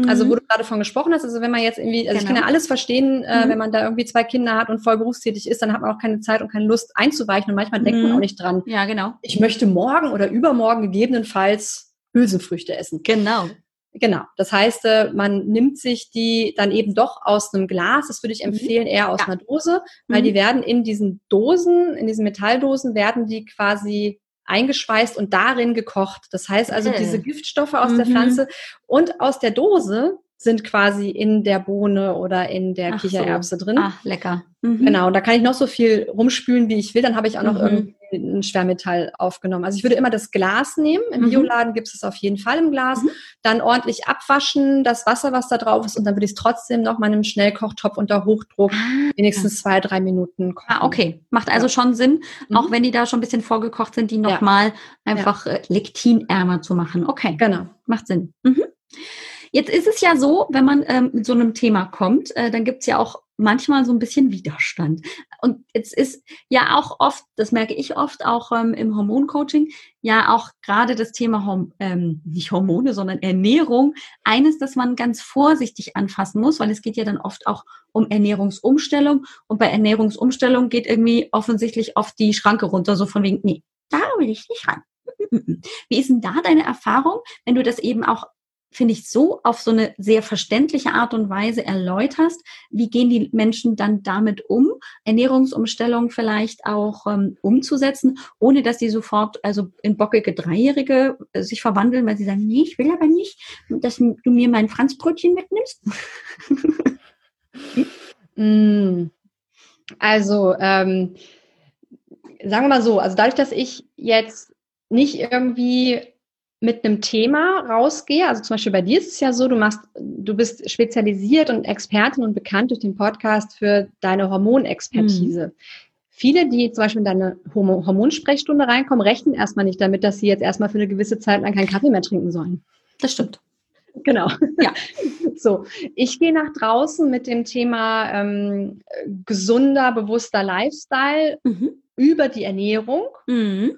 Also, wo mhm. du gerade von gesprochen hast, also wenn man jetzt irgendwie, also genau. ich kann ja genau. alles verstehen, äh, mhm. wenn man da irgendwie zwei Kinder hat und voll berufstätig ist, dann hat man auch keine Zeit und keine Lust einzuweichen und manchmal denkt man mhm. auch nicht dran. Ja, genau. Ich möchte morgen oder übermorgen gegebenenfalls Hülsenfrüchte essen. Genau. Genau. Das heißt, äh, man nimmt sich die dann eben doch aus einem Glas. Das würde ich mhm. empfehlen, eher aus ja. einer Dose, weil mhm. die werden in diesen Dosen, in diesen Metalldosen, werden die quasi eingeschweißt und darin gekocht. Das heißt also, okay. diese Giftstoffe aus mhm. der Pflanze und aus der Dose sind quasi in der Bohne oder in der Ach Kichererbse so. drin. Ach, lecker. Mhm. Genau, und da kann ich noch so viel rumspülen, wie ich will. Dann habe ich auch noch mhm. irgendwie ein Schwermetall aufgenommen. Also ich würde immer das Glas nehmen. Im mhm. Bioladen gibt es es auf jeden Fall im Glas. Mhm. Dann ordentlich abwaschen, das Wasser, was da drauf ist, und dann würde ich es trotzdem noch mal in einem Schnellkochtopf unter Hochdruck ah. wenigstens zwei, drei Minuten kochen. Ah, okay. Macht also ja. schon Sinn, mhm. auch wenn die da schon ein bisschen vorgekocht sind, die nochmal ja. einfach ja. Äh, lektinärmer zu machen. Okay. Genau. Macht Sinn. Mhm. Jetzt ist es ja so, wenn man ähm, mit so einem Thema kommt, äh, dann gibt es ja auch manchmal so ein bisschen Widerstand. Und jetzt ist ja auch oft, das merke ich oft auch ähm, im Hormoncoaching, ja auch gerade das Thema Horm ähm, nicht Hormone, sondern Ernährung eines, das man ganz vorsichtig anfassen muss, weil es geht ja dann oft auch um Ernährungsumstellung und bei Ernährungsumstellung geht irgendwie offensichtlich oft die Schranke runter, so von wegen, nee, da will ich nicht rein. Wie ist denn da deine Erfahrung, wenn du das eben auch finde ich, so auf so eine sehr verständliche Art und Weise erläuterst. Wie gehen die Menschen dann damit um, Ernährungsumstellung vielleicht auch ähm, umzusetzen, ohne dass sie sofort also in bockige Dreijährige äh, sich verwandeln, weil sie sagen, nee, ich will aber nicht, dass du mir mein Franzbrötchen mitnimmst? [laughs] Mm. also, ähm, sagen wir mal so, also dadurch, dass ich jetzt nicht irgendwie mit einem Thema rausgehe, also zum Beispiel bei dir ist es ja so, du machst, du bist spezialisiert und Expertin und bekannt durch den Podcast für deine Hormonexpertise. Mhm. Viele, die zum Beispiel in deine Hormonsprechstunde reinkommen, rechnen erstmal nicht damit, dass sie jetzt erstmal für eine gewisse Zeit lang keinen Kaffee mehr trinken sollen. Das stimmt. Genau. Ja. [laughs] So, ich gehe nach draußen mit dem Thema ähm, gesunder, bewusster Lifestyle mhm. über die Ernährung. Mhm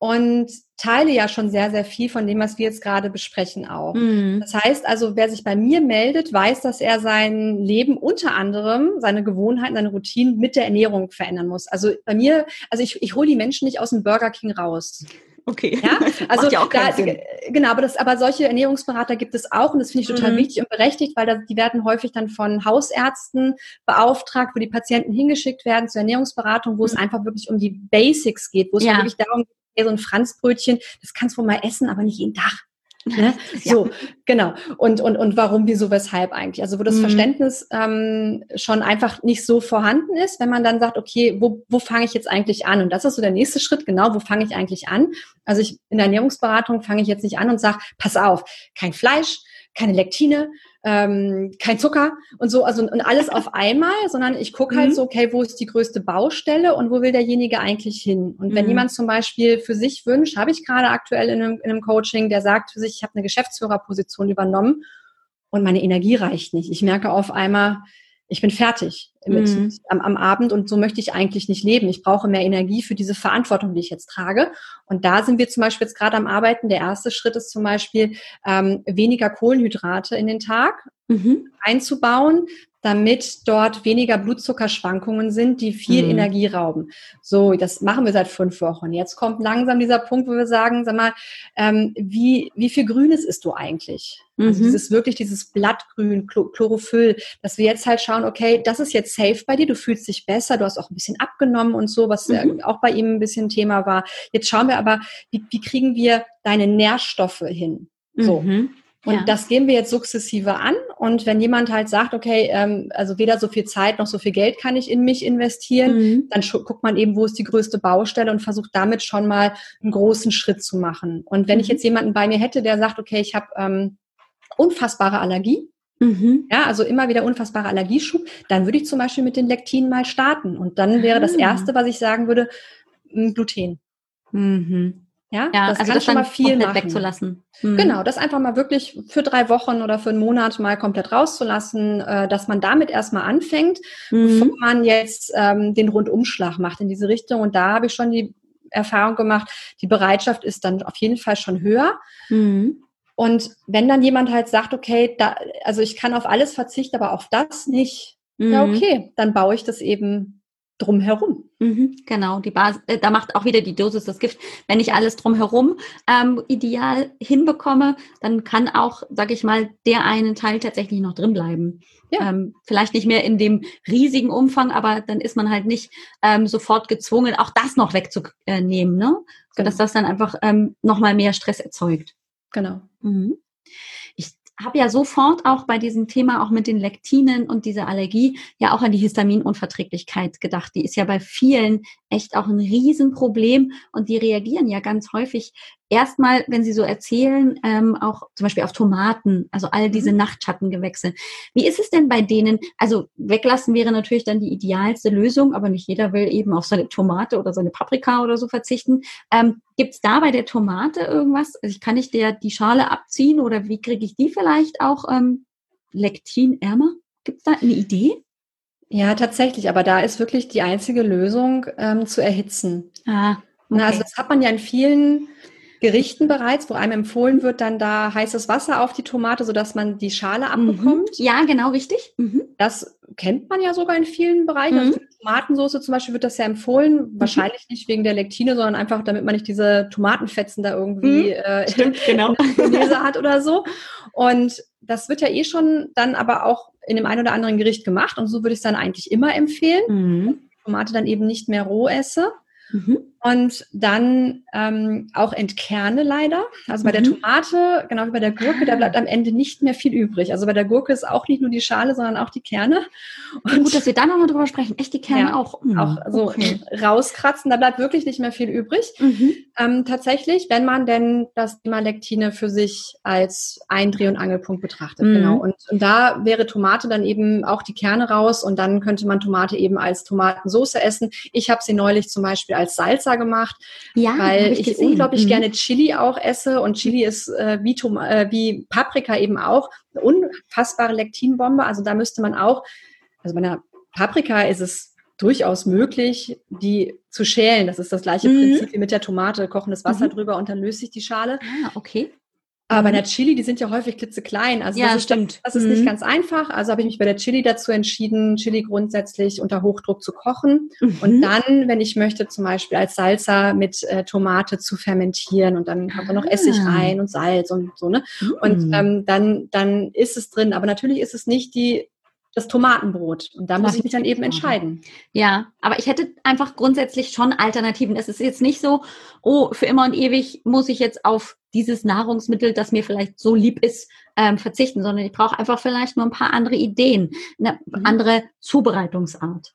und teile ja schon sehr, sehr viel von dem, was wir jetzt gerade besprechen auch. Mhm. Das heißt also, wer sich bei mir meldet, weiß, dass er sein Leben unter anderem, seine Gewohnheiten, seine Routinen mit der Ernährung verändern muss. Also bei mir, also ich, ich hole die Menschen nicht aus dem Burger King raus. Okay. Ja, [laughs] also ja da, genau, aber das, aber solche Ernährungsberater gibt es auch und das finde ich total mhm. wichtig und berechtigt, weil das, die werden häufig dann von Hausärzten beauftragt, wo die Patienten hingeschickt werden zur Ernährungsberatung, wo mhm. es einfach wirklich um die Basics geht, wo es ja. wirklich darum geht, so ein Franzbrötchen, das kannst du mal essen, aber nicht jeden Tag. [laughs] Ne? Ja. So, genau. Und, und, und warum, wieso, weshalb eigentlich? Also wo das mhm. Verständnis ähm, schon einfach nicht so vorhanden ist, wenn man dann sagt, okay, wo, wo fange ich jetzt eigentlich an? Und das ist so der nächste Schritt, genau, wo fange ich eigentlich an? Also ich in der Ernährungsberatung fange ich jetzt nicht an und sage, pass auf, kein Fleisch, keine Lektine, ähm, kein Zucker und so, also und alles auf [laughs] einmal, sondern ich gucke halt mhm. so, okay, wo ist die größte Baustelle und wo will derjenige eigentlich hin? Und wenn mhm. jemand zum Beispiel für sich wünscht, habe ich gerade aktuell in einem, in einem Coaching, der sagt für sich, ich habe eine Geschäftsführerposition übernommen und meine Energie reicht nicht. Ich merke auf einmal, ich bin fertig mit, mhm. am, am, Abend und so möchte ich eigentlich nicht leben. Ich brauche mehr Energie für diese Verantwortung, die ich jetzt trage. Und da sind wir zum Beispiel jetzt gerade am Arbeiten. Der erste Schritt ist zum Beispiel ähm, weniger Kohlenhydrate in den Tag mhm. einzubauen, damit dort weniger Blutzuckerschwankungen sind, die viel mhm. Energie rauben. So, das machen wir seit fünf Wochen. Jetzt kommt langsam dieser Punkt, wo wir sagen, sag mal, ähm, wie, wie viel Grünes isst du eigentlich? Also mhm. Also dieses wirklich dieses Blattgrün, Chlorophyll, dass wir jetzt halt schauen, okay, das ist jetzt safe bei dir, du fühlst dich besser, du hast auch ein bisschen abgenommen und so, was mhm. auch bei ihm ein bisschen Thema war. Jetzt schauen wir aber, wie, wie kriegen wir deine Nährstoffe hin? So. Mhm. Und ja. das gehen wir jetzt sukzessive an. Und wenn jemand halt sagt, okay, ähm, also weder so viel Zeit noch so viel Geld kann ich in mich investieren, mhm. dann guckt man eben, wo ist die größte Baustelle und versucht damit schon mal einen großen Schritt zu machen. Und wenn mhm. ich jetzt jemanden bei mir hätte, der sagt, okay, ich habe ähm, unfassbare Allergie, Mhm. Ja, also immer wieder unfassbarer Allergieschub. Dann würde ich zum Beispiel mit den Lektinen mal starten. Und dann wäre das ah. Erste, was ich sagen würde, Gluten. Mhm. Ja, ja, das also kann das schon mal viel machen. wegzulassen. Mhm. Genau, das einfach mal wirklich für drei Wochen oder für einen Monat mal komplett rauszulassen, äh, dass man damit erstmal anfängt, mhm. bevor man jetzt ähm, den Rundumschlag macht in diese Richtung. Und da habe ich schon die Erfahrung gemacht, die Bereitschaft ist dann auf jeden Fall schon höher. Mhm. Und wenn dann jemand halt sagt, okay, da, also ich kann auf alles verzichten, aber auf das nicht, ja mhm. okay, dann baue ich das eben drumherum. Mhm, genau, die Basis, äh, da macht auch wieder die Dosis das Gift. Wenn ich alles drumherum ähm, ideal hinbekomme, dann kann auch, sag ich mal, der eine Teil tatsächlich noch drin bleiben. Ja. Ähm, vielleicht nicht mehr in dem riesigen Umfang, aber dann ist man halt nicht ähm, sofort gezwungen, auch das noch wegzunehmen, ne? Sodass genau. das dann einfach ähm, nochmal mehr Stress erzeugt. Genau. Mhm habe ja sofort auch bei diesem Thema auch mit den Lektinen und dieser Allergie ja auch an die Histaminunverträglichkeit gedacht. Die ist ja bei vielen echt auch ein Riesenproblem und die reagieren ja ganz häufig erstmal, wenn sie so erzählen, ähm, auch zum Beispiel auf Tomaten, also all diese mhm. Nachtschattengewächse. Wie ist es denn bei denen? Also weglassen wäre natürlich dann die idealste Lösung, aber nicht jeder will eben auf seine Tomate oder seine Paprika oder so verzichten. Ähm, Gibt es da bei der Tomate irgendwas? Also kann ich der die Schale abziehen oder wie kriege ich die vielleicht auch ähm, lektinärmer? Gibt es da eine Idee? Ja, tatsächlich, aber da ist wirklich die einzige Lösung ähm, zu erhitzen. Ah, okay. Also das hat man ja in vielen Gerichten bereits, wo einem empfohlen wird, dann da heißes Wasser auf die Tomate, sodass man die Schale mhm. abbekommt. Mhm. Ja, genau, richtig. Mhm. Das kennt man ja sogar in vielen Bereichen. Also mhm. Also für Tomatensauce zum Beispiel wird das ja empfohlen. Mhm. Wahrscheinlich nicht wegen der Lektine, sondern einfach, damit man nicht diese Tomatenfetzen da irgendwie mhm. äh, [laughs] Stimmt, genau. hat oder so. Und das wird ja eh schon dann aber auch in dem einen oder anderen Gericht gemacht. Und so würde ich es dann eigentlich immer empfehlen. Tomate dann eben nicht mehr roh esse. Mhm. Und dann ähm, auch entkerne leider. Also bei mhm. der Tomate, genau wie bei der Gurke, da bleibt am Ende nicht mehr viel übrig. Also bei der Gurke ist auch nicht nur die Schale, sondern auch die Kerne. Und Gut, dass wir da nochmal drüber sprechen. Echt die Kerne ja, auch. Mhm. Auch so okay. rauskratzen, da bleibt wirklich nicht mehr viel übrig. Mhm. Ähm, tatsächlich, wenn man denn das Thema Lektine für sich als Eindreh- und Angelpunkt betrachtet. Mhm. Genau. Und, und da wäre Tomate dann eben auch die Kerne raus und dann könnte man Tomate eben als Tomatensauce essen. Ich habe sie neulich zum Beispiel als Salsa gemacht, ja, weil ich, ich unglaublich mhm. gerne Chili auch esse und Chili ist äh, wie, Tom äh, wie Paprika eben auch eine unfassbare Lektinbombe. Also da müsste man auch, also bei einer Paprika ist es durchaus möglich, die zu schälen. Das ist das gleiche mhm. Prinzip wie mit der Tomate. Kochendes Wasser mhm. drüber und dann löst sich die Schale. Ah, okay. Aber bei der Chili, die sind ja häufig klitzeklein. Also ja, das, stimmt. Ist, das ist mhm. nicht ganz einfach. Also habe ich mich bei der Chili dazu entschieden, Chili grundsätzlich unter Hochdruck zu kochen. Mhm. Und dann, wenn ich möchte, zum Beispiel als Salsa mit äh, Tomate zu fermentieren. Und dann kommt da noch Essig ah. rein und Salz und so. Ne? Mhm. Und ähm, dann, dann ist es drin. Aber natürlich ist es nicht die das Tomatenbrot. Und da muss ich mich dann eben entscheiden. Ja, aber ich hätte einfach grundsätzlich schon Alternativen. Es ist jetzt nicht so, oh, für immer und ewig muss ich jetzt auf dieses Nahrungsmittel, das mir vielleicht so lieb ist, ähm, verzichten, sondern ich brauche einfach vielleicht nur ein paar andere Ideen, eine mhm. andere Zubereitungsart.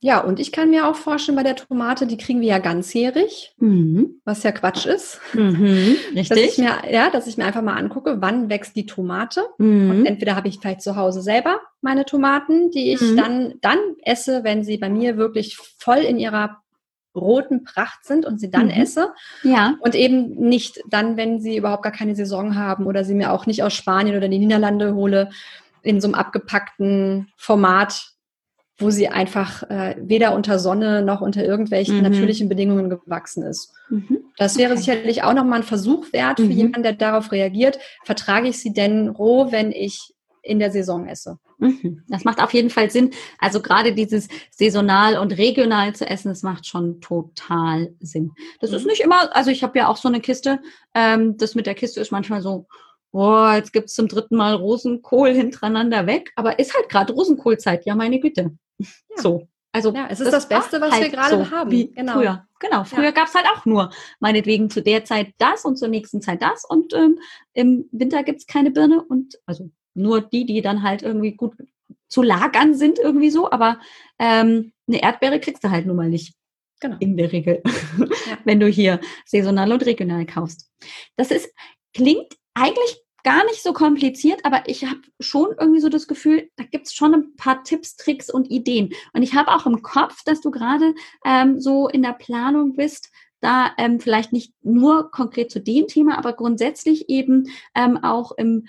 Ja, und ich kann mir auch vorstellen, bei der Tomate, die kriegen wir ja ganzjährig, mhm. was ja Quatsch ist. Mhm, richtig. [laughs] Dass ich, mir, ja, dass ich mir einfach mal angucke, wann wächst die Tomate. Mhm. Und entweder habe ich vielleicht zu Hause selber meine Tomaten, die ich mhm. dann, dann esse, wenn sie bei mir wirklich voll in ihrer roten Pracht sind und sie dann mhm. esse. Ja. Und eben nicht dann, wenn sie überhaupt gar keine Saison haben oder sie mir auch nicht aus Spanien oder die Niederlande hole, in so einem abgepackten Format wo sie einfach äh, weder unter Sonne noch unter irgendwelchen mhm. natürlichen Bedingungen gewachsen ist. Mhm. Das wäre okay. sicherlich auch nochmal ein Versuch wert für mhm. jemanden, der darauf reagiert. Vertrage ich sie denn roh, wenn ich in der Saison esse? Mhm. Das macht auf jeden Fall Sinn. Also gerade dieses saisonal und regional zu essen, das macht schon total Sinn. Das ist mhm. nicht immer, also ich habe ja auch so eine Kiste. Ähm, das mit der Kiste ist manchmal so, boah, jetzt gibt's zum dritten Mal Rosenkohl hintereinander weg, aber ist halt gerade Rosenkohlzeit, ja meine Güte. Ja. So. Also ja, es ist das, das Beste, was halt wir gerade so haben. Wie genau. Früher. genau. Früher ja. gab es halt auch nur meinetwegen zu der Zeit das und zur nächsten Zeit das. Und ähm, im Winter gibt es keine Birne und also nur die, die dann halt irgendwie gut zu lagern sind, irgendwie so. Aber ähm, eine Erdbeere kriegst du halt nun mal nicht. Genau. In der Regel. Ja. [laughs] Wenn du hier saisonal und regional kaufst. Das ist, klingt eigentlich gar nicht so kompliziert, aber ich habe schon irgendwie so das Gefühl, da gibt es schon ein paar Tipps, Tricks und Ideen. Und ich habe auch im Kopf, dass du gerade ähm, so in der Planung bist, da ähm, vielleicht nicht nur konkret zu dem Thema, aber grundsätzlich eben ähm, auch im,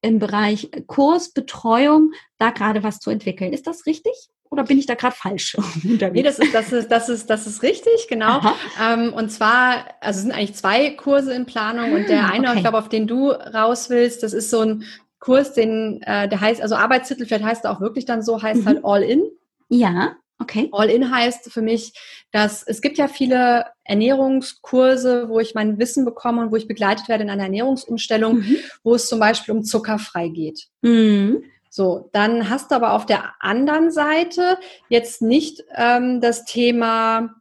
im Bereich Kursbetreuung da gerade was zu entwickeln. Ist das richtig? Oder bin ich da gerade falsch? [laughs] nee, das ist, das ist, das ist, das ist richtig, genau. Ähm, und zwar, also es sind eigentlich zwei Kurse in Planung und der ah, eine, okay. ich glaube, auf den du raus willst, das ist so ein Kurs, den, äh, der heißt, also Arbeitstitel, vielleicht heißt er auch wirklich dann so, heißt halt mhm. halt All In. Ja. Okay. All-in heißt für mich, dass es gibt ja viele Ernährungskurse, wo ich mein Wissen bekomme und wo ich begleitet werde in einer Ernährungsumstellung, mhm. wo es zum Beispiel um zuckerfrei geht. Mhm. So, dann hast du aber auf der anderen Seite jetzt nicht ähm, das Thema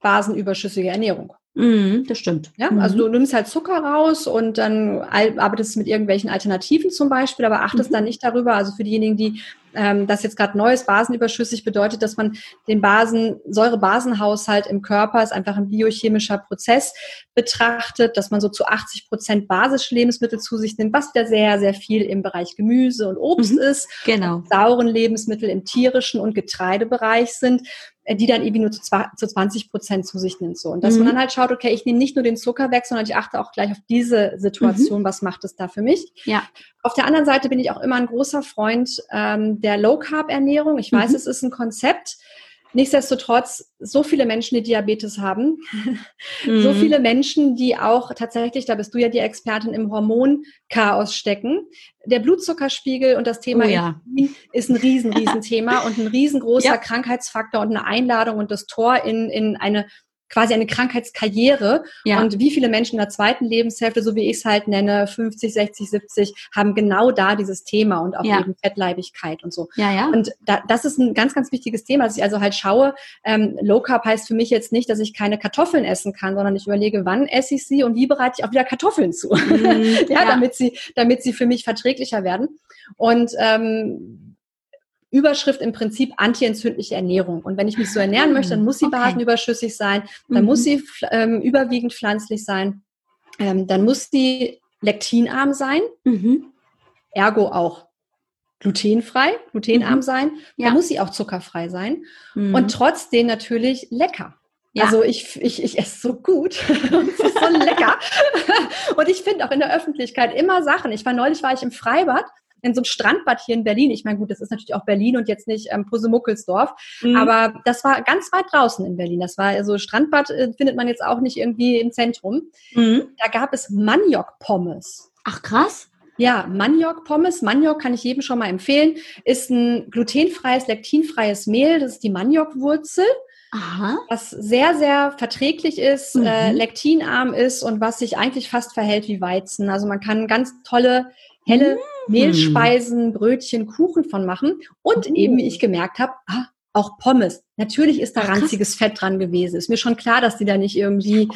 basenüberschüssige Ernährung. Mm, das stimmt. Ja, mhm. also du nimmst halt Zucker raus und dann arbeitest mit irgendwelchen Alternativen zum Beispiel, aber achtest mhm. dann nicht darüber. Also für diejenigen, die ähm, das jetzt gerade neues basenüberschüssig bedeutet, dass man den Basen, Säure-Basenhaushalt im Körper ist einfach ein biochemischer Prozess betrachtet, dass man so zu 80 Prozent basische Lebensmittel zu sich nimmt, was wieder sehr, sehr viel im Bereich Gemüse und Obst mhm. ist. Genau. Sauren Lebensmittel im tierischen und Getreidebereich sind. Äh, die dann irgendwie nur zu, zu 20 Prozent zu sich nimmt. So. Und dass mhm. man dann halt schaut, okay, ich nehme nicht nur den Zucker weg, sondern ich achte auch gleich auf diese Situation, mhm. was macht es da für mich. Ja. Auf der anderen Seite bin ich auch immer ein großer Freund ähm, der Low-Carb-Ernährung. Ich weiß, mhm. es ist ein Konzept, Nichtsdestotrotz, so viele Menschen, die Diabetes haben, [laughs] mhm. so viele Menschen, die auch tatsächlich, da bist du ja die Expertin, im Hormonchaos stecken. Der Blutzuckerspiegel und das Thema oh ja. ist ein riesen, riesen [laughs] Thema und ein riesengroßer ja. Krankheitsfaktor und eine Einladung und das Tor in, in eine quasi eine Krankheitskarriere. Ja. Und wie viele Menschen in der zweiten Lebenshälfte, so wie ich es halt nenne, 50, 60, 70, haben genau da dieses Thema und auch ja. eben Fettleibigkeit und so. Ja, ja. Und da, das ist ein ganz, ganz wichtiges Thema, dass ich also halt schaue, ähm, Low Carb heißt für mich jetzt nicht, dass ich keine Kartoffeln essen kann, sondern ich überlege, wann esse ich sie und wie bereite ich auch wieder Kartoffeln zu. Mhm, [laughs] ja, ja, damit sie, damit sie für mich verträglicher werden. Und ähm, Überschrift im Prinzip antientzündliche Ernährung. Und wenn ich mich so ernähren möchte, dann muss sie okay. basenüberschüssig sein, dann mhm. muss sie ähm, überwiegend pflanzlich sein, ähm, dann muss sie lektinarm sein, mhm. ergo auch glutenfrei, glutenarm mhm. sein, ja. dann muss sie auch zuckerfrei sein mhm. und trotzdem natürlich lecker. Ja. Also ich, ich, ich esse so gut [laughs] und es ist so lecker. [laughs] und ich finde auch in der Öffentlichkeit immer Sachen. Ich war neulich war ich im Freibad in so einem Strandbad hier in Berlin. Ich meine, gut, das ist natürlich auch Berlin und jetzt nicht ähm, Pusemuckelsdorf, mhm. aber das war ganz weit draußen in Berlin. Das war also Strandbad äh, findet man jetzt auch nicht irgendwie im Zentrum. Mhm. Da gab es Maniok-Pommes. Ach krass. Ja, Maniok-Pommes. Maniok kann ich jedem schon mal empfehlen. Ist ein glutenfreies, lektinfreies Mehl. Das ist die Maniokwurzel. Aha. was sehr, sehr verträglich ist, äh, mhm. äh, lektinarm ist und was sich eigentlich fast verhält wie Weizen. Also man kann ganz tolle, helle mhm. Mehlspeisen, Brötchen, Kuchen von machen. Und mhm. eben, wie ich gemerkt habe, ah, auch Pommes. Natürlich ist da Ach, ranziges Fett dran gewesen. Ist mir schon klar, dass die da nicht irgendwie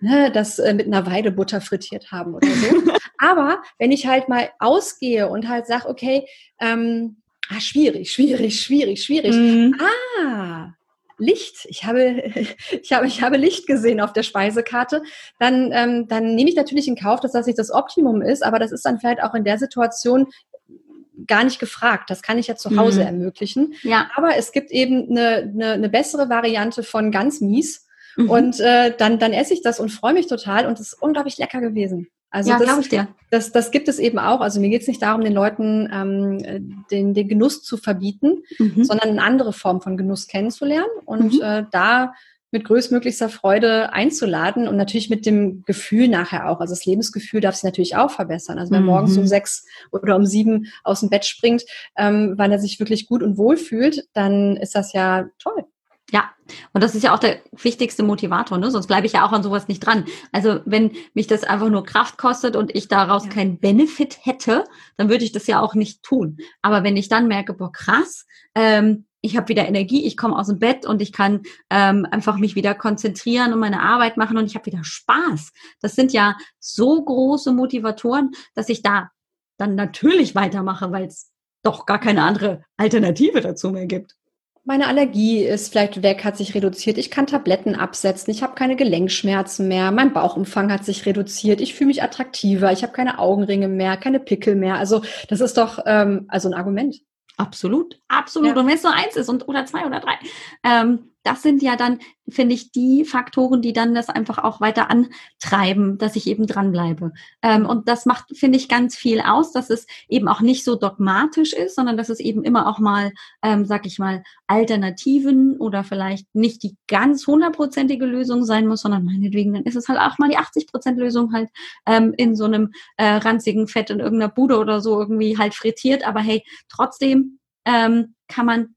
ne, das äh, mit einer Weidebutter frittiert haben oder so. [laughs] Aber wenn ich halt mal ausgehe und halt sage, okay, ähm, ah, schwierig, schwierig, schwierig, schwierig. Mhm. Ah, Licht, ich habe, [laughs] ich habe, ich habe Licht gesehen auf der Speisekarte, dann, ähm, dann nehme ich natürlich in Kauf, dass das nicht das Optimum ist, aber das ist dann vielleicht auch in der Situation gar nicht gefragt. Das kann ich ja zu Hause mhm. ermöglichen. Ja. Aber es gibt eben eine, eine, eine bessere Variante von ganz mies. Mhm. Und äh, dann, dann esse ich das und freue mich total und es ist unglaublich lecker gewesen. Also ja, glaube ich dir. Das, das gibt es eben auch. Also mir geht es nicht darum, den Leuten ähm, den, den Genuss zu verbieten, mhm. sondern eine andere Form von Genuss kennenzulernen und mhm. äh, da mit größtmöglichster Freude einzuladen und natürlich mit dem Gefühl nachher auch. Also das Lebensgefühl darf sich natürlich auch verbessern. Also wer mhm. morgens um sechs oder um sieben aus dem Bett springt, ähm, weil er sich wirklich gut und wohl fühlt, dann ist das ja toll. Ja, und das ist ja auch der wichtigste Motivator, ne? sonst bleibe ich ja auch an sowas nicht dran. Also wenn mich das einfach nur Kraft kostet und ich daraus ja. keinen Benefit hätte, dann würde ich das ja auch nicht tun. Aber wenn ich dann merke, boah, krass, ähm, ich habe wieder Energie, ich komme aus dem Bett und ich kann ähm, einfach mich wieder konzentrieren und meine Arbeit machen und ich habe wieder Spaß. Das sind ja so große Motivatoren, dass ich da dann natürlich weitermache, weil es doch gar keine andere Alternative dazu mehr gibt. Meine Allergie ist vielleicht weg, hat sich reduziert. Ich kann Tabletten absetzen. Ich habe keine Gelenkschmerzen mehr. Mein Bauchumfang hat sich reduziert. Ich fühle mich attraktiver. Ich habe keine Augenringe mehr, keine Pickel mehr. Also das ist doch ähm, also ein Argument. Absolut, absolut. Ja. Und wenn es nur eins ist und oder zwei oder drei, ähm, das sind ja dann, finde ich, die Faktoren, die dann das einfach auch weiter antreiben, dass ich eben dranbleibe. Ähm, und das macht, finde ich, ganz viel aus, dass es eben auch nicht so dogmatisch ist, sondern dass es eben immer auch mal, ähm, sag ich mal, Alternativen oder vielleicht nicht die ganz hundertprozentige Lösung sein muss, sondern meinetwegen, dann ist es halt auch mal die 80 Prozent Lösung halt ähm, in so einem äh, ranzigen Fett in irgendeiner Bude oder so irgendwie halt frittiert. Aber hey, trotzdem ähm, kann man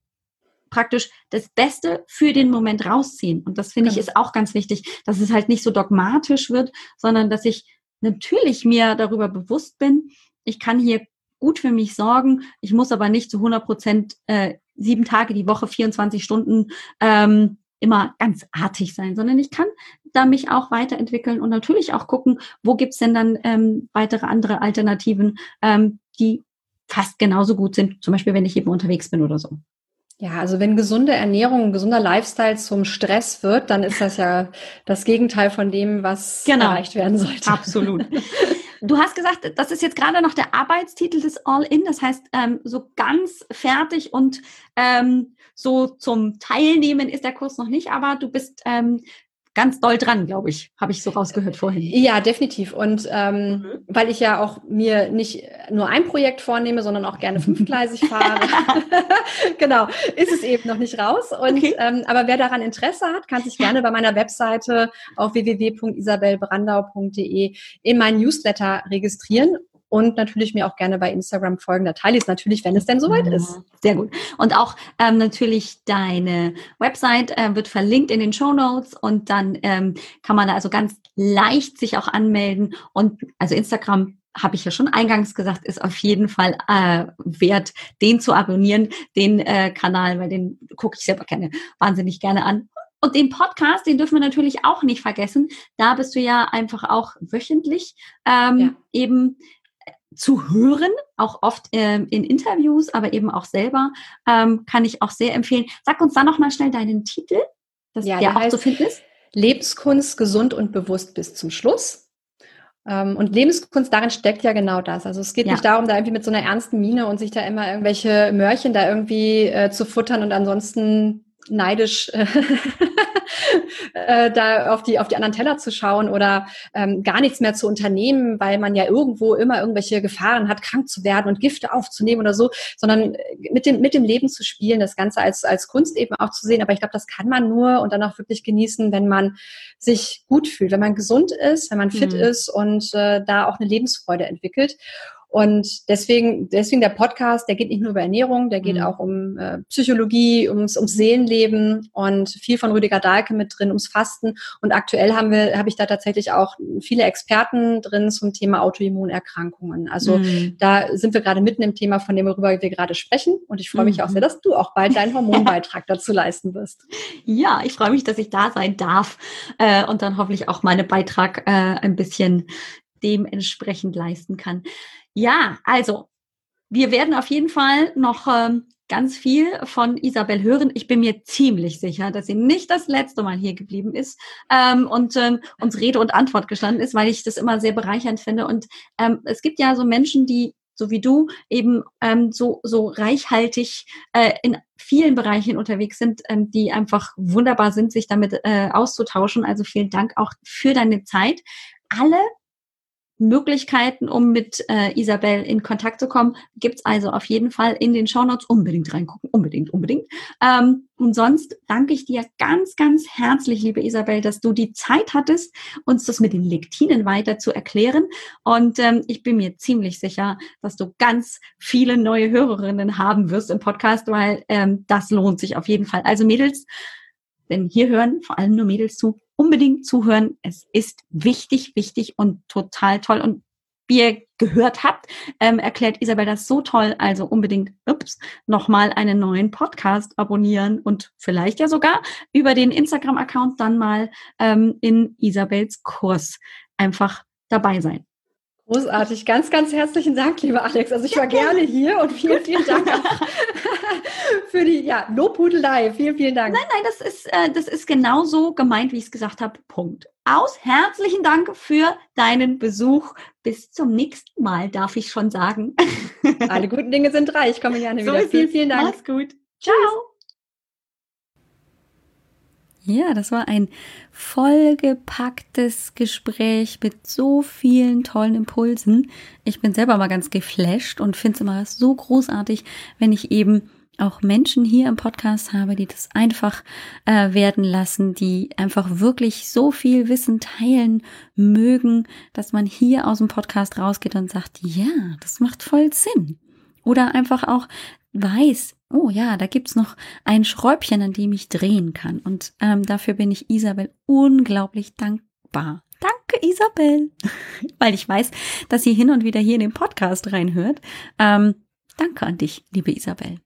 praktisch das Beste für den Moment rausziehen. Und das finde genau. ich ist auch ganz wichtig, dass es halt nicht so dogmatisch wird, sondern dass ich natürlich mir darüber bewusst bin, ich kann hier gut für mich sorgen, ich muss aber nicht zu 100 Prozent äh, sieben Tage die Woche, 24 Stunden ähm, immer ganz artig sein, sondern ich kann da mich auch weiterentwickeln und natürlich auch gucken, wo gibt's denn dann ähm, weitere andere Alternativen, ähm, die fast genauso gut sind, zum Beispiel wenn ich eben unterwegs bin oder so. Ja, also wenn gesunde Ernährung, gesunder Lifestyle zum Stress wird, dann ist das ja das Gegenteil von dem, was genau. erreicht werden sollte. Absolut. [laughs] Du hast gesagt, das ist jetzt gerade noch der Arbeitstitel des All-In, das heißt, ähm, so ganz fertig und ähm, so zum Teilnehmen ist der Kurs noch nicht, aber du bist ähm, ganz doll dran, glaube ich, habe ich so rausgehört vorhin. Ja, definitiv. Und ähm, mhm. weil ich ja auch mir nicht nur ein Projekt vornehme, sondern auch gerne fünfgleisig [laughs] fahre, [laughs] genau, ist es eben noch nicht raus. Und okay. ähm, aber wer daran Interesse hat, kann sich gerne bei meiner Webseite auf www.isabelbrandau.de in meinen Newsletter registrieren und natürlich mir auch gerne bei Instagram folgen. Da teile ich es natürlich, wenn es denn soweit ist. Sehr gut. Und auch ähm, natürlich deine Website äh, wird verlinkt in den Show Notes und dann ähm, kann man da also ganz leicht sich auch anmelden und also Instagram habe ich ja schon eingangs gesagt, ist auf jeden Fall äh, wert, den zu abonnieren, den äh, Kanal, weil den gucke ich selber gerne wahnsinnig gerne an. Und den Podcast, den dürfen wir natürlich auch nicht vergessen. Da bist du ja einfach auch wöchentlich ähm, ja. eben zu hören, auch oft ähm, in Interviews, aber eben auch selber, ähm, kann ich auch sehr empfehlen. Sag uns da nochmal schnell deinen Titel, dass ja, der, der auch zu finden ist. Lebenskunst, gesund und bewusst bis zum Schluss. Ähm, und Lebenskunst, darin steckt ja genau das. Also es geht ja. nicht darum, da irgendwie mit so einer ernsten Miene und sich da immer irgendwelche Mörchen da irgendwie äh, zu futtern und ansonsten neidisch äh, [laughs] äh, da auf die, auf die anderen Teller zu schauen oder ähm, gar nichts mehr zu unternehmen, weil man ja irgendwo immer irgendwelche Gefahren hat, krank zu werden und Gifte aufzunehmen oder so, sondern äh, mit dem, mit dem Leben zu spielen, das Ganze als, als Kunst eben auch zu sehen. Aber ich glaube, das kann man nur und dann auch wirklich genießen, wenn man sich gut fühlt, wenn man gesund ist, wenn man fit mhm. ist und äh, da auch eine Lebensfreude entwickelt. Und deswegen, deswegen der Podcast, der geht nicht nur über Ernährung, der geht mhm. auch um äh, Psychologie, ums, ums Seelenleben und viel von Rüdiger Dahlke mit drin, ums Fasten. Und aktuell haben wir, habe ich da tatsächlich auch viele Experten drin zum Thema Autoimmunerkrankungen. Also mhm. da sind wir gerade mitten im Thema, von dem worüber wir gerade sprechen. Und ich freue mich mhm. auch sehr, dass du auch bald deinen Hormonbeitrag [laughs] dazu leisten wirst. Ja, ich freue mich, dass ich da sein darf äh, und dann hoffentlich auch meine Beitrag äh, ein bisschen dementsprechend leisten kann. Ja, also wir werden auf jeden Fall noch ähm, ganz viel von Isabel hören. Ich bin mir ziemlich sicher, dass sie nicht das letzte Mal hier geblieben ist ähm, und ähm, uns Rede und Antwort gestanden ist, weil ich das immer sehr bereichernd finde. Und ähm, es gibt ja so Menschen, die so wie du eben ähm, so so reichhaltig äh, in vielen Bereichen unterwegs sind, ähm, die einfach wunderbar sind, sich damit äh, auszutauschen. Also vielen Dank auch für deine Zeit. Alle Möglichkeiten, um mit äh, Isabel in Kontakt zu kommen, gibt's also auf jeden Fall in den Shownotes. Unbedingt reingucken, unbedingt, unbedingt. Ähm, und sonst danke ich dir ganz, ganz herzlich, liebe Isabel, dass du die Zeit hattest, uns das mit den Lektinen weiter zu erklären. Und ähm, ich bin mir ziemlich sicher, dass du ganz viele neue Hörerinnen haben wirst im Podcast, weil ähm, das lohnt sich auf jeden Fall. Also Mädels, denn hier hören vor allem nur Mädels zu unbedingt zuhören. Es ist wichtig, wichtig und total toll. Und wie ihr gehört habt, ähm, erklärt Isabel das so toll. Also unbedingt, ups, nochmal einen neuen Podcast abonnieren und vielleicht ja sogar über den Instagram-Account dann mal ähm, in Isabels Kurs einfach dabei sein. Großartig. Ganz, ganz herzlichen Dank, lieber Alex. Also ich war gerne hier und vielen, vielen Dank [laughs] [laughs] für die ja, Lobhudelei. Vielen, vielen Dank. Nein, nein, das ist, äh, das ist genauso gemeint, wie ich es gesagt habe. Punkt. Aus. Herzlichen Dank für deinen Besuch. Bis zum nächsten Mal, darf ich schon sagen. [laughs] Alle guten Dinge sind drei. Ich komme gerne so wieder. Vielen, vielen Dank. Mach's gut. Ciao. Ja, das war ein vollgepacktes Gespräch mit so vielen tollen Impulsen. Ich bin selber mal ganz geflasht und finde es immer so großartig, wenn ich eben auch Menschen hier im Podcast habe, die das einfach äh, werden lassen, die einfach wirklich so viel Wissen teilen mögen, dass man hier aus dem Podcast rausgeht und sagt, ja, das macht voll Sinn. Oder einfach auch weiß, oh ja, da gibt's noch ein Schräubchen, an dem ich drehen kann. Und ähm, dafür bin ich Isabel unglaublich dankbar. Danke, Isabel. [laughs] Weil ich weiß, dass sie hin und wieder hier in den Podcast reinhört. Ähm, danke an dich, liebe Isabel.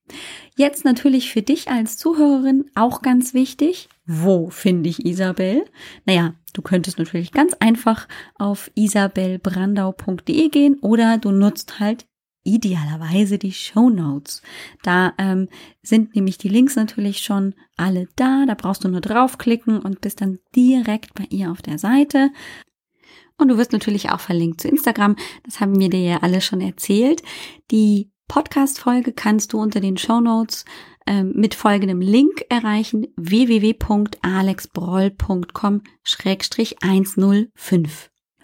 Jetzt natürlich für dich als Zuhörerin auch ganz wichtig. Wo finde ich Isabel? Naja, du könntest natürlich ganz einfach auf isabelbrandau.de gehen oder du nutzt halt idealerweise die Show Notes. Da ähm, sind nämlich die Links natürlich schon alle da. Da brauchst du nur draufklicken und bist dann direkt bei ihr auf der Seite. Und du wirst natürlich auch verlinkt zu Instagram. Das haben wir dir ja alle schon erzählt. Die Podcast-Folge kannst du unter den Show Notes ähm, mit folgendem Link erreichen: www.alexbroll.com-105.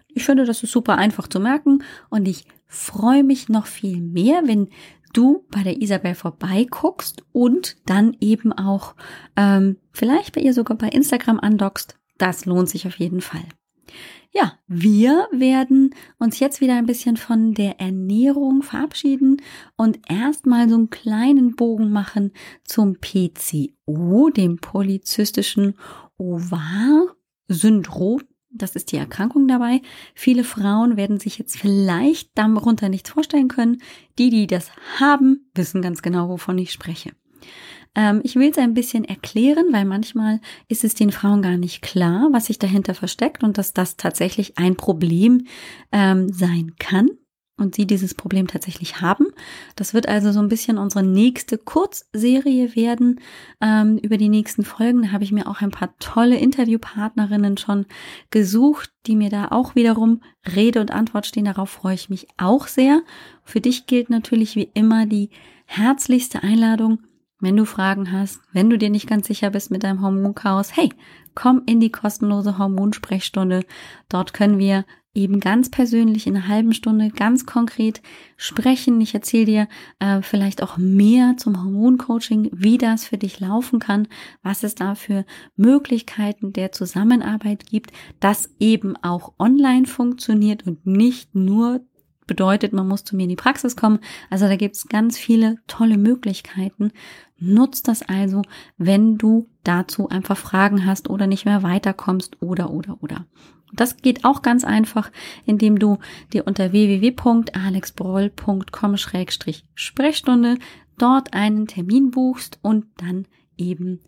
Ich finde, das ist super einfach zu merken und ich freue mich noch viel mehr, wenn du bei der Isabel vorbeiguckst und dann eben auch ähm, vielleicht bei ihr sogar bei Instagram andockst. Das lohnt sich auf jeden Fall. Ja, wir werden uns jetzt wieder ein bisschen von der Ernährung verabschieden und erstmal so einen kleinen Bogen machen zum PCO, dem polyzystischen Ovar-Syndrom. Das ist die Erkrankung dabei. Viele Frauen werden sich jetzt vielleicht darunter nichts vorstellen können. Die, die das haben, wissen ganz genau, wovon ich spreche. Ähm, ich will es ein bisschen erklären, weil manchmal ist es den Frauen gar nicht klar, was sich dahinter versteckt und dass das tatsächlich ein Problem ähm, sein kann und sie dieses Problem tatsächlich haben. Das wird also so ein bisschen unsere nächste Kurzserie werden. Ähm, über die nächsten Folgen habe ich mir auch ein paar tolle Interviewpartnerinnen schon gesucht, die mir da auch wiederum Rede und Antwort stehen. Darauf freue ich mich auch sehr. Für dich gilt natürlich wie immer die herzlichste Einladung. Wenn du Fragen hast, wenn du dir nicht ganz sicher bist mit deinem Hormonchaos, hey, komm in die kostenlose Hormonsprechstunde. Dort können wir eben ganz persönlich in einer halben Stunde ganz konkret sprechen. Ich erzähle dir äh, vielleicht auch mehr zum Hormoncoaching, wie das für dich laufen kann, was es da für Möglichkeiten der Zusammenarbeit gibt, das eben auch online funktioniert und nicht nur bedeutet, man muss zu mir in die Praxis kommen. Also da gibt es ganz viele tolle Möglichkeiten. Nutzt das also, wenn du dazu einfach Fragen hast oder nicht mehr weiterkommst oder oder oder. Das geht auch ganz einfach, indem du dir unter www.alexbroll.com-sprechstunde dort einen Termin buchst und dann eben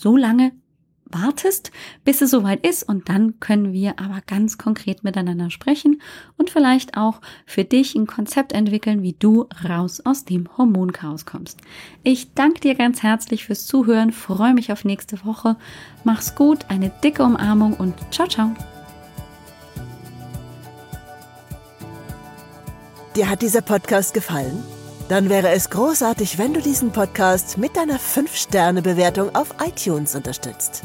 so lange wartest, bis es soweit ist und dann können wir aber ganz konkret miteinander sprechen und vielleicht auch für dich ein Konzept entwickeln, wie du raus aus dem Hormonchaos kommst. Ich danke dir ganz herzlich fürs Zuhören, freue mich auf nächste Woche. Mach's gut, eine dicke Umarmung und ciao ciao. Dir hat dieser Podcast gefallen? Dann wäre es großartig, wenn du diesen Podcast mit deiner 5-Sterne-Bewertung auf iTunes unterstützt.